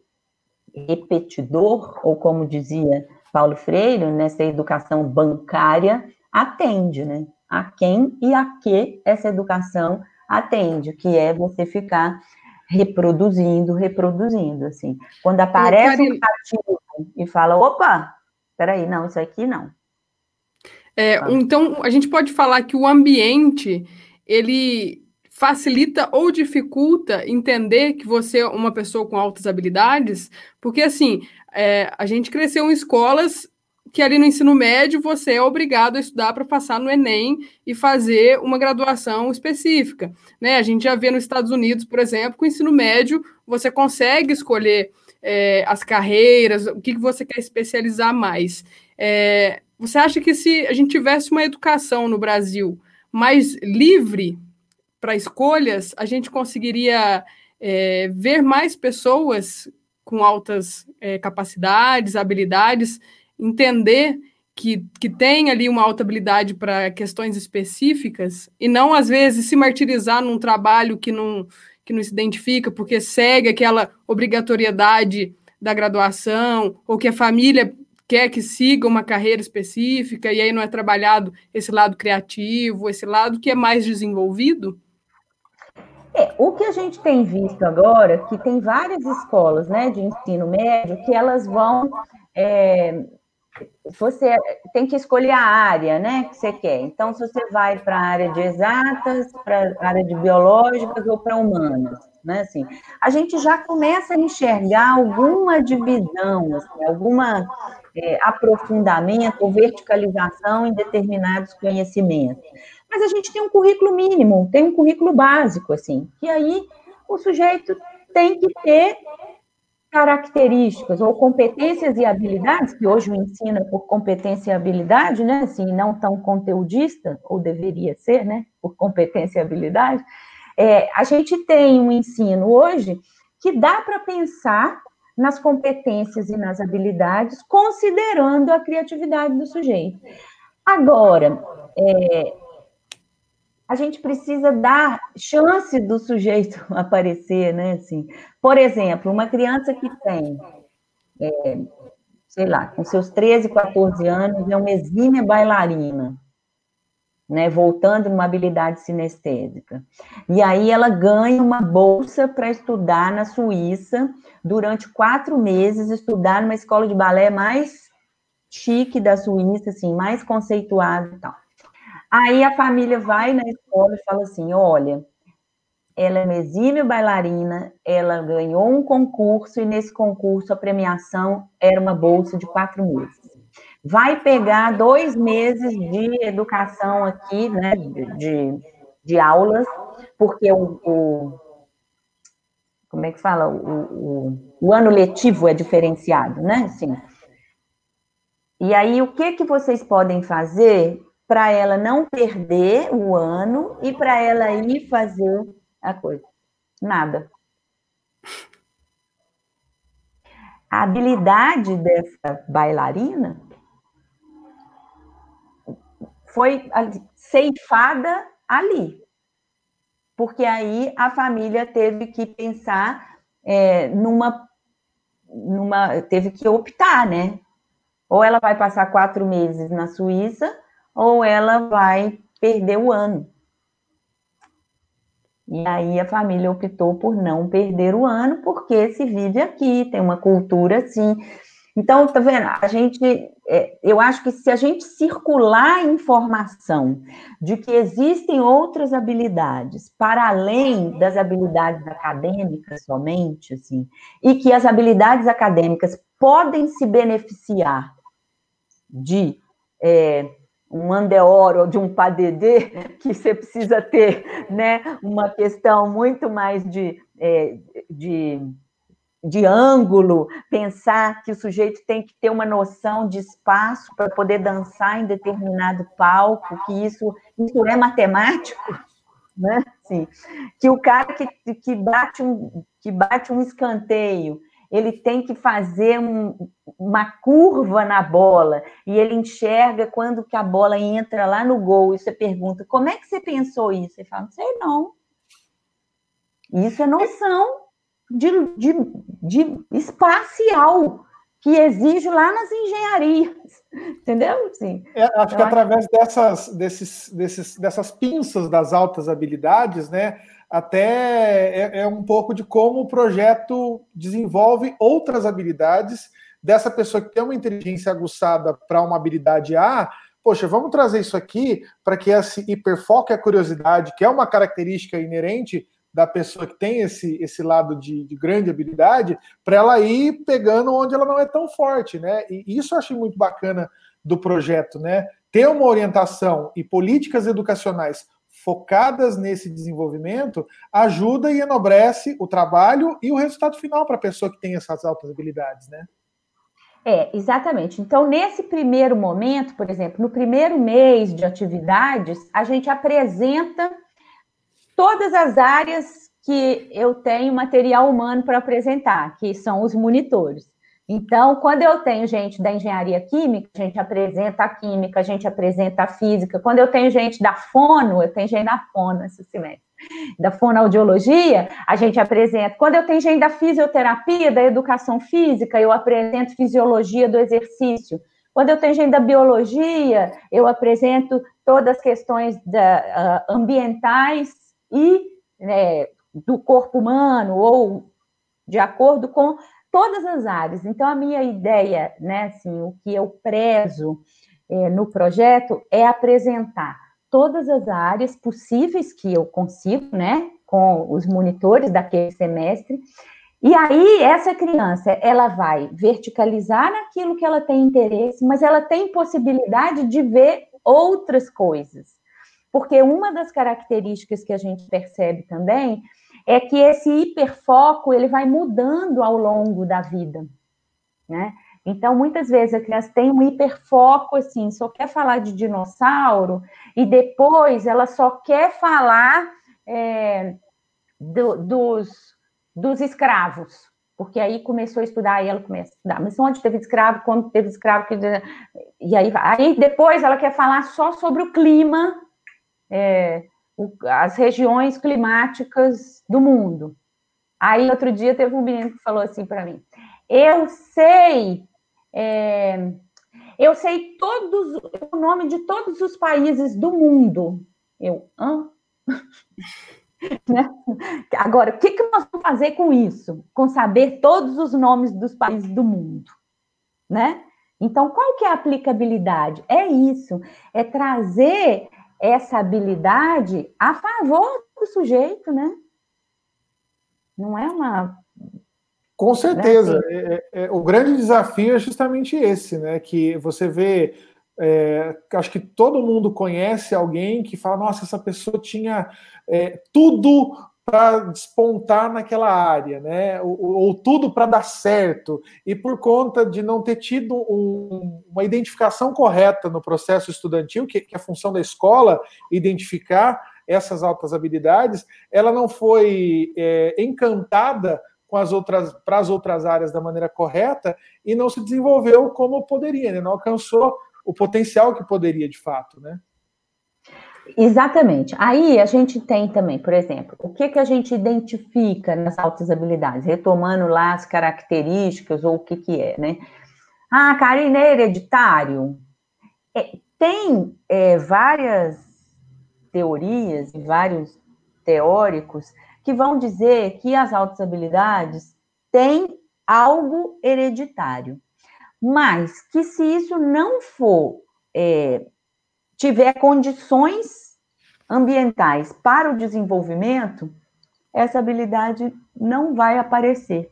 repetidor, ou como dizia Paulo Freire, nessa educação bancária, atende, né? A quem e a que essa educação atende, que é você ficar reproduzindo, reproduzindo, assim. Quando aparece um cativo e fala, opa, peraí, não, isso aqui não. É, tá. Então, a gente pode falar que o ambiente, ele facilita ou dificulta entender que você é uma pessoa com altas habilidades, porque, assim, é, a gente cresceu em escolas que ali no ensino médio você é obrigado a estudar para passar no Enem e fazer uma graduação específica. Né? A gente já vê nos Estados Unidos, por exemplo, que o ensino médio você consegue escolher é, as carreiras, o que, que você quer especializar mais. É, você acha que se a gente tivesse uma educação no Brasil mais livre para escolhas, a gente conseguiria é, ver mais pessoas com altas é, capacidades, habilidades entender que, que tem ali uma alta habilidade para questões específicas e não, às vezes, se martirizar num trabalho que não, que não se identifica porque segue aquela obrigatoriedade da graduação ou que a família quer que siga uma carreira específica e aí não é trabalhado esse lado criativo, esse lado que é mais desenvolvido? É, o que a gente tem visto agora, que tem várias escolas né, de ensino médio que elas vão é, você tem que escolher a área, né, que você quer. Então, se você vai para a área de exatas, para a área de biológicas ou para humanas, né, assim, a gente já começa a enxergar alguma divisão, assim, alguma é, aprofundamento ou verticalização em determinados conhecimentos. Mas a gente tem um currículo mínimo, tem um currículo básico, assim, que aí o sujeito tem que ter características ou competências e habilidades, que hoje o ensino é por competência e habilidade, né, assim, não tão conteudista, ou deveria ser, né, por competência e habilidade, é, a gente tem um ensino hoje que dá para pensar nas competências e nas habilidades, considerando a criatividade do sujeito. Agora, é, a gente precisa dar chance do sujeito [LAUGHS] aparecer, né? Assim, por exemplo, uma criança que tem, é, sei lá, com seus 13, 14 anos, é uma exímia bailarina, né? Voltando numa habilidade sinestésica. E aí ela ganha uma bolsa para estudar na Suíça durante quatro meses, estudar numa escola de balé mais chique da Suíça, assim, mais conceituada e tal. Aí a família vai na escola e fala assim: olha, ela é uma bailarina, ela ganhou um concurso e nesse concurso a premiação era uma bolsa de quatro meses. Vai pegar dois meses de educação aqui, né, de, de aulas, porque o, o como é que fala? O, o, o, ano letivo é diferenciado, né? Assim. E aí, o que, que vocês podem fazer para ela não perder o ano e para ela ir fazer a coisa. Nada. A habilidade dessa bailarina foi ceifada ali. Porque aí a família teve que pensar é, numa, numa. teve que optar, né? Ou ela vai passar quatro meses na Suíça, ou ela vai perder o ano. E aí a família optou por não perder o ano, porque se vive aqui, tem uma cultura assim. Então, tá vendo? A gente, é, eu acho que se a gente circular informação de que existem outras habilidades para além das habilidades acadêmicas somente, assim, e que as habilidades acadêmicas podem se beneficiar de é, um andeor ou de um padedê, que você precisa ter né, uma questão muito mais de, é, de, de ângulo, pensar que o sujeito tem que ter uma noção de espaço para poder dançar em determinado palco, que isso, isso é matemático, né? Sim. que o cara que, que, bate um, que bate um escanteio ele tem que fazer um, uma curva na bola e ele enxerga quando que a bola entra lá no gol e você pergunta, como é que você pensou isso? Ele fala, não sei não. Isso é noção de, de, de espacial que exige lá nas engenharias, [LAUGHS] entendeu? Sim. É, acho que através dessas, desses, desses, dessas pinças das altas habilidades, né, até é, é, um pouco de como o projeto desenvolve outras habilidades dessa pessoa que tem uma inteligência aguçada para uma habilidade A. Poxa, vamos trazer isso aqui para que esse hiperfoco e a curiosidade, que é uma característica inerente da pessoa que tem esse, esse lado de, de grande habilidade, para ela ir pegando onde ela não é tão forte, né? E isso eu achei muito bacana do projeto, né? Ter uma orientação e políticas educacionais focadas nesse desenvolvimento ajuda e enobrece o trabalho e o resultado final para a pessoa que tem essas altas habilidades, né? É, exatamente. Então, nesse primeiro momento, por exemplo, no primeiro mês de atividades, a gente apresenta todas as áreas que eu tenho material humano para apresentar, que são os monitores. Então, quando eu tenho gente da engenharia química, a gente apresenta a química, a gente apresenta a física. Quando eu tenho gente da fono, eu tenho gente da fono esse semestre, da fonoaudiologia, a gente apresenta. Quando eu tenho gente da fisioterapia, da educação física, eu apresento fisiologia do exercício. Quando eu tenho gente da biologia, eu apresento todas as questões da, uh, ambientais e né, do corpo humano, ou de acordo com todas as áreas. Então, a minha ideia, né, assim, o que eu prezo é, no projeto é apresentar todas as áreas possíveis que eu consigo, né, com os monitores daquele semestre. E aí, essa criança, ela vai verticalizar naquilo que ela tem interesse, mas ela tem possibilidade de ver outras coisas. Porque uma das características que a gente percebe também é que esse hiperfoco ele vai mudando ao longo da vida, né? Então, muitas vezes a criança tem um hiperfoco, assim, só quer falar de dinossauro, e depois ela só quer falar é, do, dos, dos escravos, porque aí começou a estudar, aí ela começa a estudar. Mas onde teve escravo, quando teve escravo, que... e aí, aí depois ela quer falar só sobre o clima, é, as regiões climáticas do mundo. Aí, outro dia, teve um menino que falou assim para mim: Eu sei, é, eu sei todos o nome de todos os países do mundo. Eu, hã? [LAUGHS] né? Agora, o que, que nós vamos fazer com isso? Com saber todos os nomes dos países do mundo, né? Então, qual que é a aplicabilidade? É isso, é trazer essa habilidade a favor do sujeito, né? Não é uma. Com certeza. Né? É, é, é, o grande desafio é justamente esse, né? Que você vê. É, acho que todo mundo conhece alguém que fala: nossa, essa pessoa tinha é, tudo para despontar naquela área, né? Ou, ou tudo para dar certo. E por conta de não ter tido um, uma identificação correta no processo estudantil, que, que é a função da escola identificar essas altas habilidades, ela não foi é, encantada com as outras para as outras áreas da maneira correta e não se desenvolveu como poderia, né? não alcançou o potencial que poderia de fato, né? Exatamente. Aí a gente tem também, por exemplo, o que, que a gente identifica nas altas habilidades, retomando lá as características ou o que, que é, né? Ah, Karine é hereditário. É, tem é, várias teorias e vários teóricos que vão dizer que as altas habilidades têm algo hereditário, mas que se isso não for é, tiver condições ambientais para o desenvolvimento, essa habilidade não vai aparecer.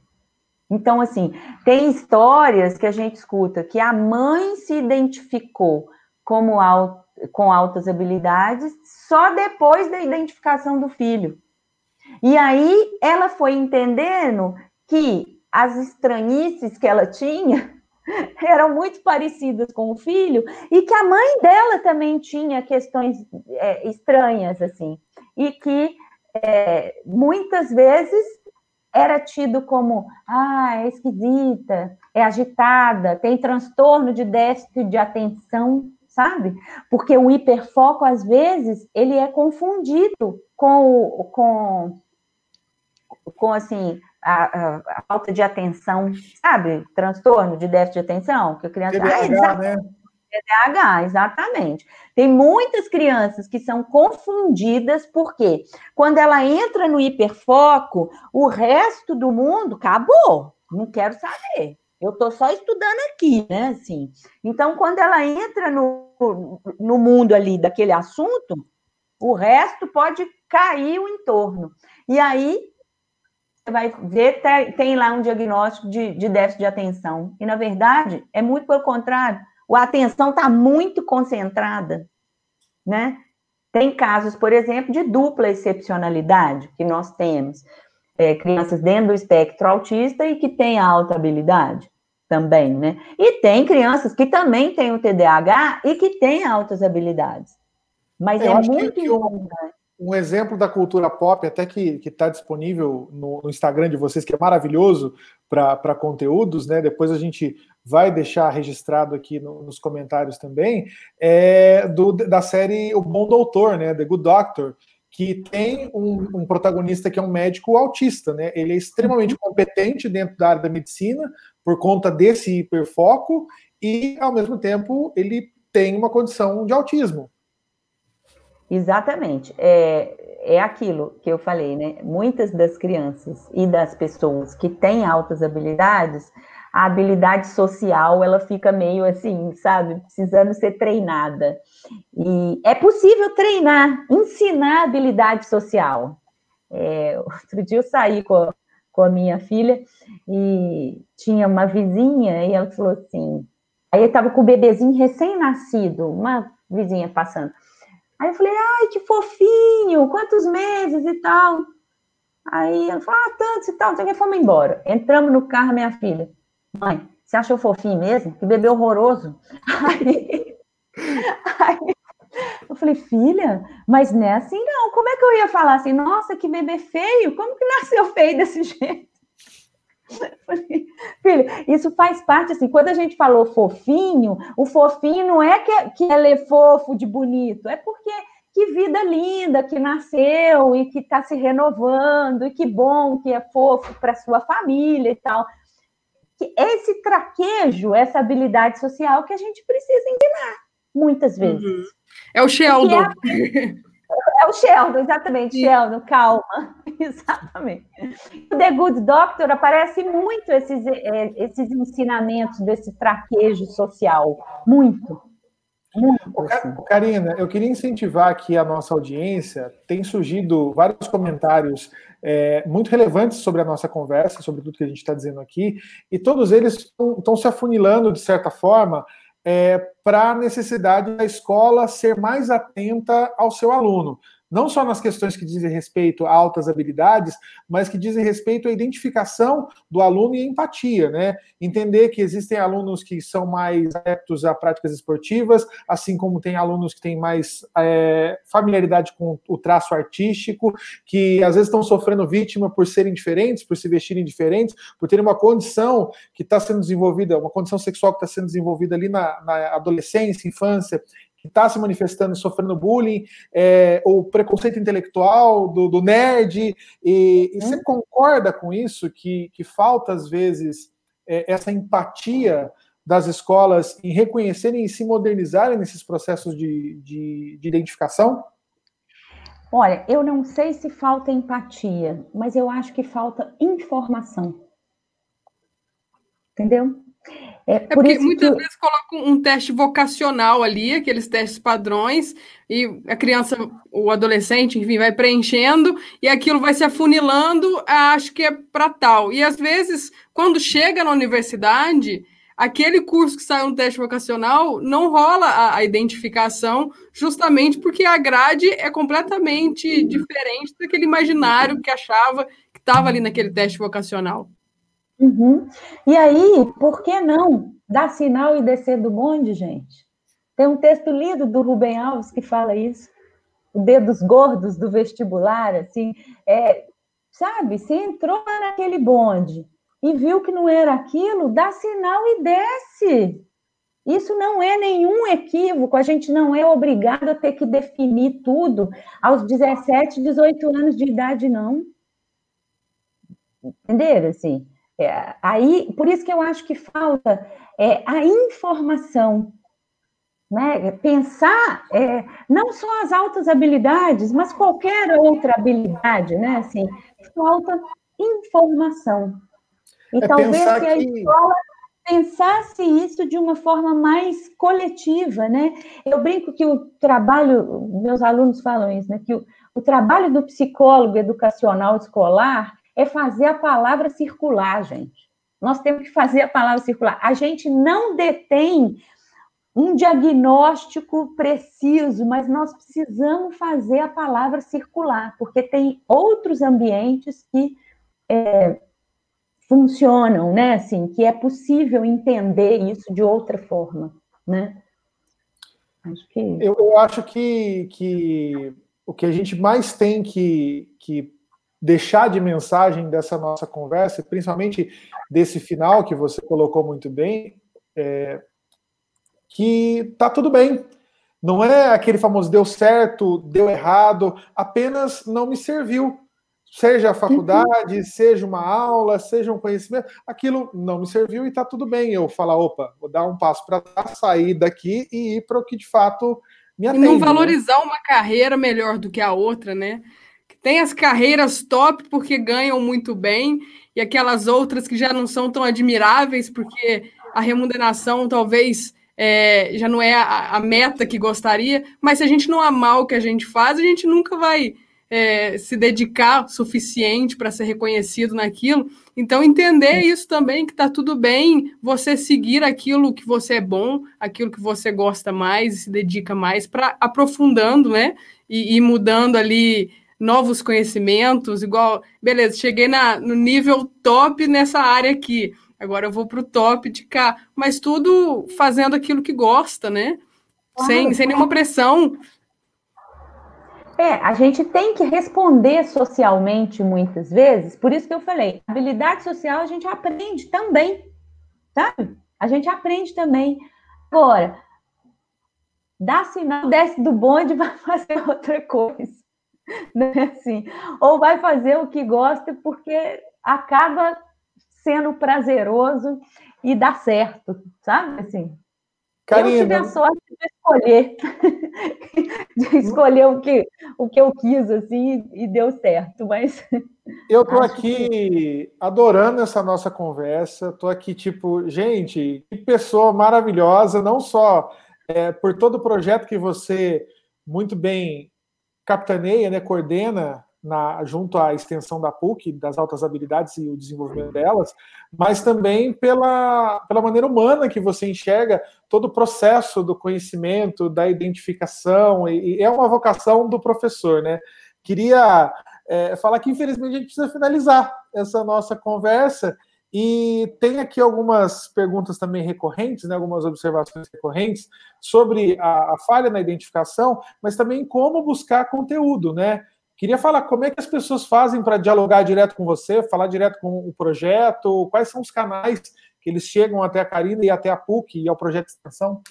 Então, assim, tem histórias que a gente escuta que a mãe se identificou como com altas habilidades só depois da identificação do filho. E aí ela foi entendendo que as estranhices que ela tinha [LAUGHS] eram muito parecidas com o filho e que a mãe dela também tinha questões é, estranhas assim e que é, muitas vezes era tido como ah é esquisita é agitada tem transtorno de déficit de atenção sabe? Porque o hiperfoco às vezes ele é confundido com com com assim a, a, falta de atenção, sabe? Transtorno de déficit de atenção, que a criança. TDAH, ah, né? TDAH, exatamente. Tem muitas crianças que são confundidas, porque quando ela entra no hiperfoco, o resto do mundo acabou. Não quero saber. Eu estou só estudando aqui, né? Assim. Então, quando ela entra no, no mundo ali daquele assunto, o resto pode cair o entorno. E aí vai ver, tem lá um diagnóstico de, de déficit de atenção. E, na verdade, é muito pelo contrário. A atenção está muito concentrada, né? Tem casos, por exemplo, de dupla excepcionalidade que nós temos. É, crianças dentro do espectro autista e que têm alta habilidade também, né? E tem crianças que também têm o TDAH e que têm altas habilidades. Mas Eu é muito que, um exemplo da cultura pop, até que está disponível no, no, Instagram de vocês, que é maravilhoso para conteúdos, né? Depois a gente vai deixar registrado aqui no, nos comentários também, é do, da série O Bom Doutor, né? The Good Doctor, que tem um, um protagonista que é um médico autista, né? Ele é extremamente competente dentro da área da medicina por conta desse hiperfoco e, ao mesmo tempo, ele tem uma condição de autismo. Exatamente. É, é aquilo que eu falei, né? Muitas das crianças e das pessoas que têm altas habilidades, a habilidade social ela fica meio assim, sabe, precisando ser treinada. E é possível treinar, ensinar habilidade social. É, outro dia eu saí com a, com a minha filha e tinha uma vizinha e ela falou assim, aí eu estava com o bebezinho recém-nascido, uma vizinha passando. Aí eu falei, ai, que fofinho, quantos meses e tal. Aí ela falou, ah, tantos e tal, então fomos embora. Entramos no carro, minha filha. Mãe, você achou fofinho mesmo? Que bebê horroroso. [LAUGHS] Aí, aí eu falei, filha, mas não é assim não. Como é que eu ia falar assim, nossa, que bebê feio? Como que nasceu feio desse [LAUGHS] jeito? [LAUGHS] Filho, isso faz parte, assim, quando a gente falou fofinho, o fofinho não é que, é, que ele é fofo de bonito, é porque que vida linda que nasceu e que está se renovando, e que bom que é fofo para sua família e tal. Que esse traquejo, essa habilidade social que a gente precisa ensinar, muitas vezes. Uhum. É o Sheldon. É [LAUGHS] é o Sheldon, exatamente, Sim. Sheldon, calma. [LAUGHS] Exatamente. O The Good Doctor aparece muito esses, é, esses ensinamentos desse traquejo social. Muito. Muito, assim. Karina, eu queria incentivar aqui a nossa audiência. Tem surgido vários comentários é, muito relevantes sobre a nossa conversa, sobre tudo que a gente está dizendo aqui, e todos eles estão se afunilando, de certa forma, é, para a necessidade da escola ser mais atenta ao seu aluno não só nas questões que dizem respeito a altas habilidades, mas que dizem respeito à identificação do aluno e empatia, né? Entender que existem alunos que são mais aptos a práticas esportivas, assim como tem alunos que têm mais é, familiaridade com o traço artístico, que às vezes estão sofrendo vítima por serem diferentes, por se vestirem diferentes, por terem uma condição que está sendo desenvolvida, uma condição sexual que está sendo desenvolvida ali na, na adolescência, infância, que está se manifestando e sofrendo bullying, é, ou preconceito intelectual do, do nerd, e, e, você uhum. concorda com isso, que, que falta às vezes é, essa empatia das escolas em reconhecerem e se modernizarem nesses processos de, de, de identificação? Olha, eu não sei se falta empatia, mas eu acho que falta informação. Entendeu? É, é porque muitas que... vezes colocam um teste vocacional ali, aqueles testes padrões, e a criança, o adolescente, enfim, vai preenchendo e aquilo vai se afunilando, acho que é para tal. E às vezes, quando chega na universidade, aquele curso que saiu no teste vocacional não rola a, a, identificação, justamente porque a grade é completamente diferente daquele imaginário que achava que estava ali naquele teste vocacional. Uhum. E aí, por que não dar sinal e descer do bonde, gente? Tem um texto lido do Rubem Alves que fala isso. Dedos gordos do vestibular, assim, é, sabe? Você entrou naquele bonde e viu que não era aquilo, dá sinal e desce. Isso não é nenhum equívoco, a gente não é obrigado a ter que definir tudo aos 17, 18 anos de idade, não. Entenderam? Assim, é, aí, por isso que eu acho que falta é, a informação, né? Pensar é, não só as altas habilidades, mas qualquer outra habilidade, né? Assim, falta informação. E é talvez que a escola pensasse isso de uma forma mais coletiva, né? Eu brinco que o trabalho, meus alunos falam isso, né? Que o, o trabalho do psicólogo educacional escolar é fazer a palavra circular, gente. Nós temos que fazer a palavra circular. A gente não detém um diagnóstico preciso, mas nós precisamos fazer a palavra circular, porque tem outros ambientes que é, funcionam, né? Assim, que é possível entender isso de outra forma, né? Acho que... eu, eu acho que, que o que a gente mais tem que, que deixar de mensagem dessa nossa conversa, principalmente desse final que você colocou muito bem, é que tá tudo bem. Não é aquele famoso deu certo, deu errado, apenas não me serviu. Seja a faculdade, seja uma aula, seja um conhecimento, aquilo não me serviu e tá tudo bem. Eu falar, opa, vou dar um passo para sair daqui e ir para o que de fato me atende. E não né? valorizar né? uma carreira melhor do que a outra, né? Tem as carreiras top porque ganham muito bem, e aquelas outras que já não são tão admiráveis porque a remuneração talvez é, já não é a, a, meta que gostaria, mas se a gente não amar o que a gente faz, a gente nunca vai é, se dedicar o suficiente para ser reconhecido naquilo. Então, entender isso também, que está tudo bem você seguir aquilo que você é bom, aquilo que você gosta mais e se dedica mais, para aprofundando, né? E, e mudando ali novos conhecimentos, igual, beleza, cheguei na, no nível top nessa área aqui, agora eu vou para o top de cá, mas tudo fazendo aquilo que gosta, né? Sem, sem nenhuma pressão. É, a gente tem que responder socialmente muitas vezes, por isso que eu falei, habilidade social a gente aprende também, sabe? A gente aprende também. Agora, dá sinal, desce do bonde [LAUGHS] vai fazer outra coisa. [LAUGHS] Né? Assim, ou vai fazer o que gosta porque acaba sendo prazeroso e dá certo, sabe? Assim, Karina. Eu tive a sorte de escolher, [LAUGHS] de escolher o que, o que eu quis, assim, e deu certo, mas... [LAUGHS] Eu tô aqui que... adorando essa nossa conversa, tô aqui, tipo, gente, que pessoa maravilhosa, não só é, por todo o projeto que você muito bem capitaneia, né, coordena na, junto à extensão da PUC, das altas habilidades e o desenvolvimento delas, mas também pela, pela maneira humana que você enxerga todo o processo do conhecimento, da identificação, e, e é uma vocação do professor, né? Queria é, falar que, infelizmente, a gente precisa finalizar essa nossa conversa, e tem aqui algumas perguntas também recorrentes, né, algumas observações recorrentes sobre a, a, falha na identificação, mas também como buscar conteúdo, né? Queria falar como é que as pessoas fazem para dialogar direto com você, falar direto com o projeto, quais são os canais que eles chegam até a Karina e até a PUC e ao projeto de extensão?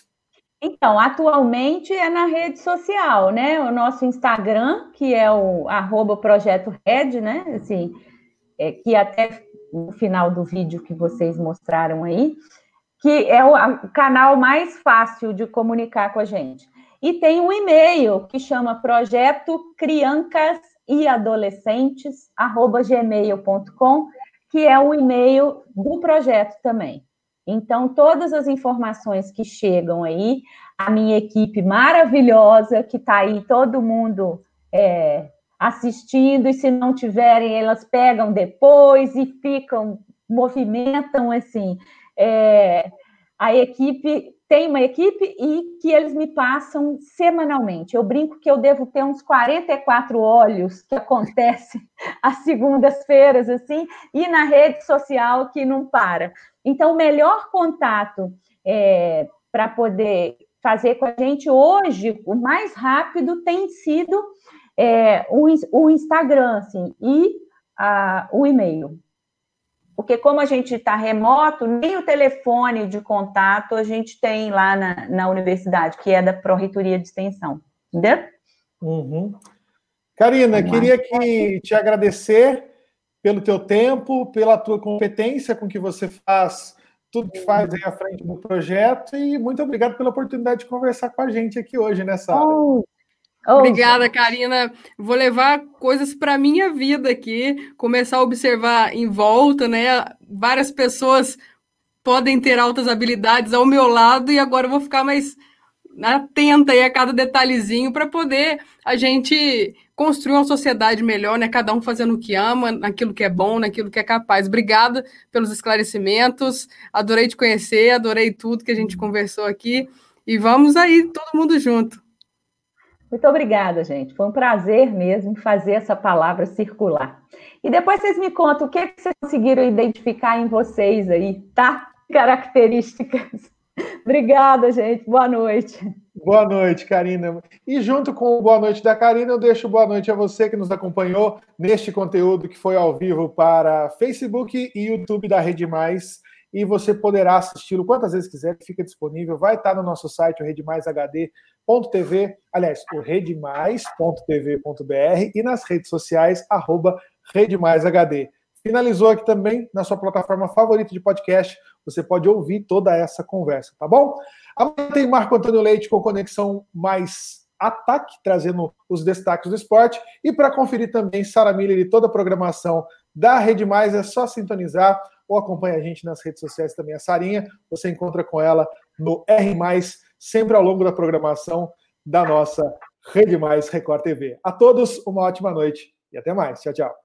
Então, atualmente é na rede social, né? O nosso Instagram, que é o arroba projeto Red, né? Assim, é, que até no final do vídeo que vocês mostraram aí, que é o canal mais fácil de comunicar com a gente. e tem um e-mail que chama projeto criancas e adolescentes gmail.com que é o e-mail do projeto também. Então, todas as informações que chegam aí, a minha equipe maravilhosa, que está aí todo mundo é, assistindo, e se não tiverem, elas pegam depois e ficam, movimentam assim. É, a equipe tem uma equipe e que eles me passam semanalmente. Eu brinco que eu devo ter uns 44 olhos que acontecem [LAUGHS] às segundas-feiras, assim, e na rede social que não para. Então, o melhor contato é, para poder fazer com a gente hoje, o mais rápido, tem sido é, o, o Instagram, assim, e a, o e-mail. Porque como a gente está remoto, nem o telefone de contato a gente tem lá na, na universidade, que é da Pró-Reitoria de Extensão, entendeu? Uhum. Karina, queria que te agradecer pelo teu tempo, pela tua competência com que você faz tudo que faz aí à frente do projeto e muito obrigado pela oportunidade de conversar com a gente aqui hoje nessa oh, Obrigada, Karina. Vou levar coisas para minha vida aqui, começar a observar em volta, né? Várias pessoas podem ter altas habilidades ao meu lado e agora eu vou ficar mais atenta aí a cada detalhezinho para poder a gente construir uma sociedade melhor, né? Cada um fazendo o que ama, naquilo que é bom, naquilo que é capaz. Obrigada pelos esclarecimentos. Adorei te conhecer, adorei tudo que a gente conversou aqui e vamos aí todo mundo junto. Muito obrigada, gente. Foi um prazer mesmo fazer essa palavra circular. E depois vocês me contam o que, vocês conseguiram identificar em vocês aí, tá? Características. [LAUGHS] Obrigada, gente. Boa noite. Boa noite, Karina. E junto com o boa noite da Karina, eu deixo boa noite a você que nos acompanhou neste conteúdo que foi ao vivo para Facebook e YouTube da Rede Mais. E você poderá assisti-lo quantas vezes quiser, fica disponível. Vai estar no nosso site, o HD redemais.tv, aliás, o redemais.tv.br e nas redes sociais, arroba redemaishd. Finalizou aqui também na sua plataforma favorita de podcast, você pode ouvir toda essa conversa, tá bom? Amanhã tem Marco Antônio Leite com conexão mais ataque, trazendo os destaques do esporte. E para conferir também Sara Miller e toda a programação da Rede Mais, é só sintonizar ou acompanha a gente nas redes sociais também. A Sarinha, você encontra com ela no R sempre ao longo da programação da nossa Rede Mais Record TV. A todos, uma ótima noite e até mais. Tchau, tchau.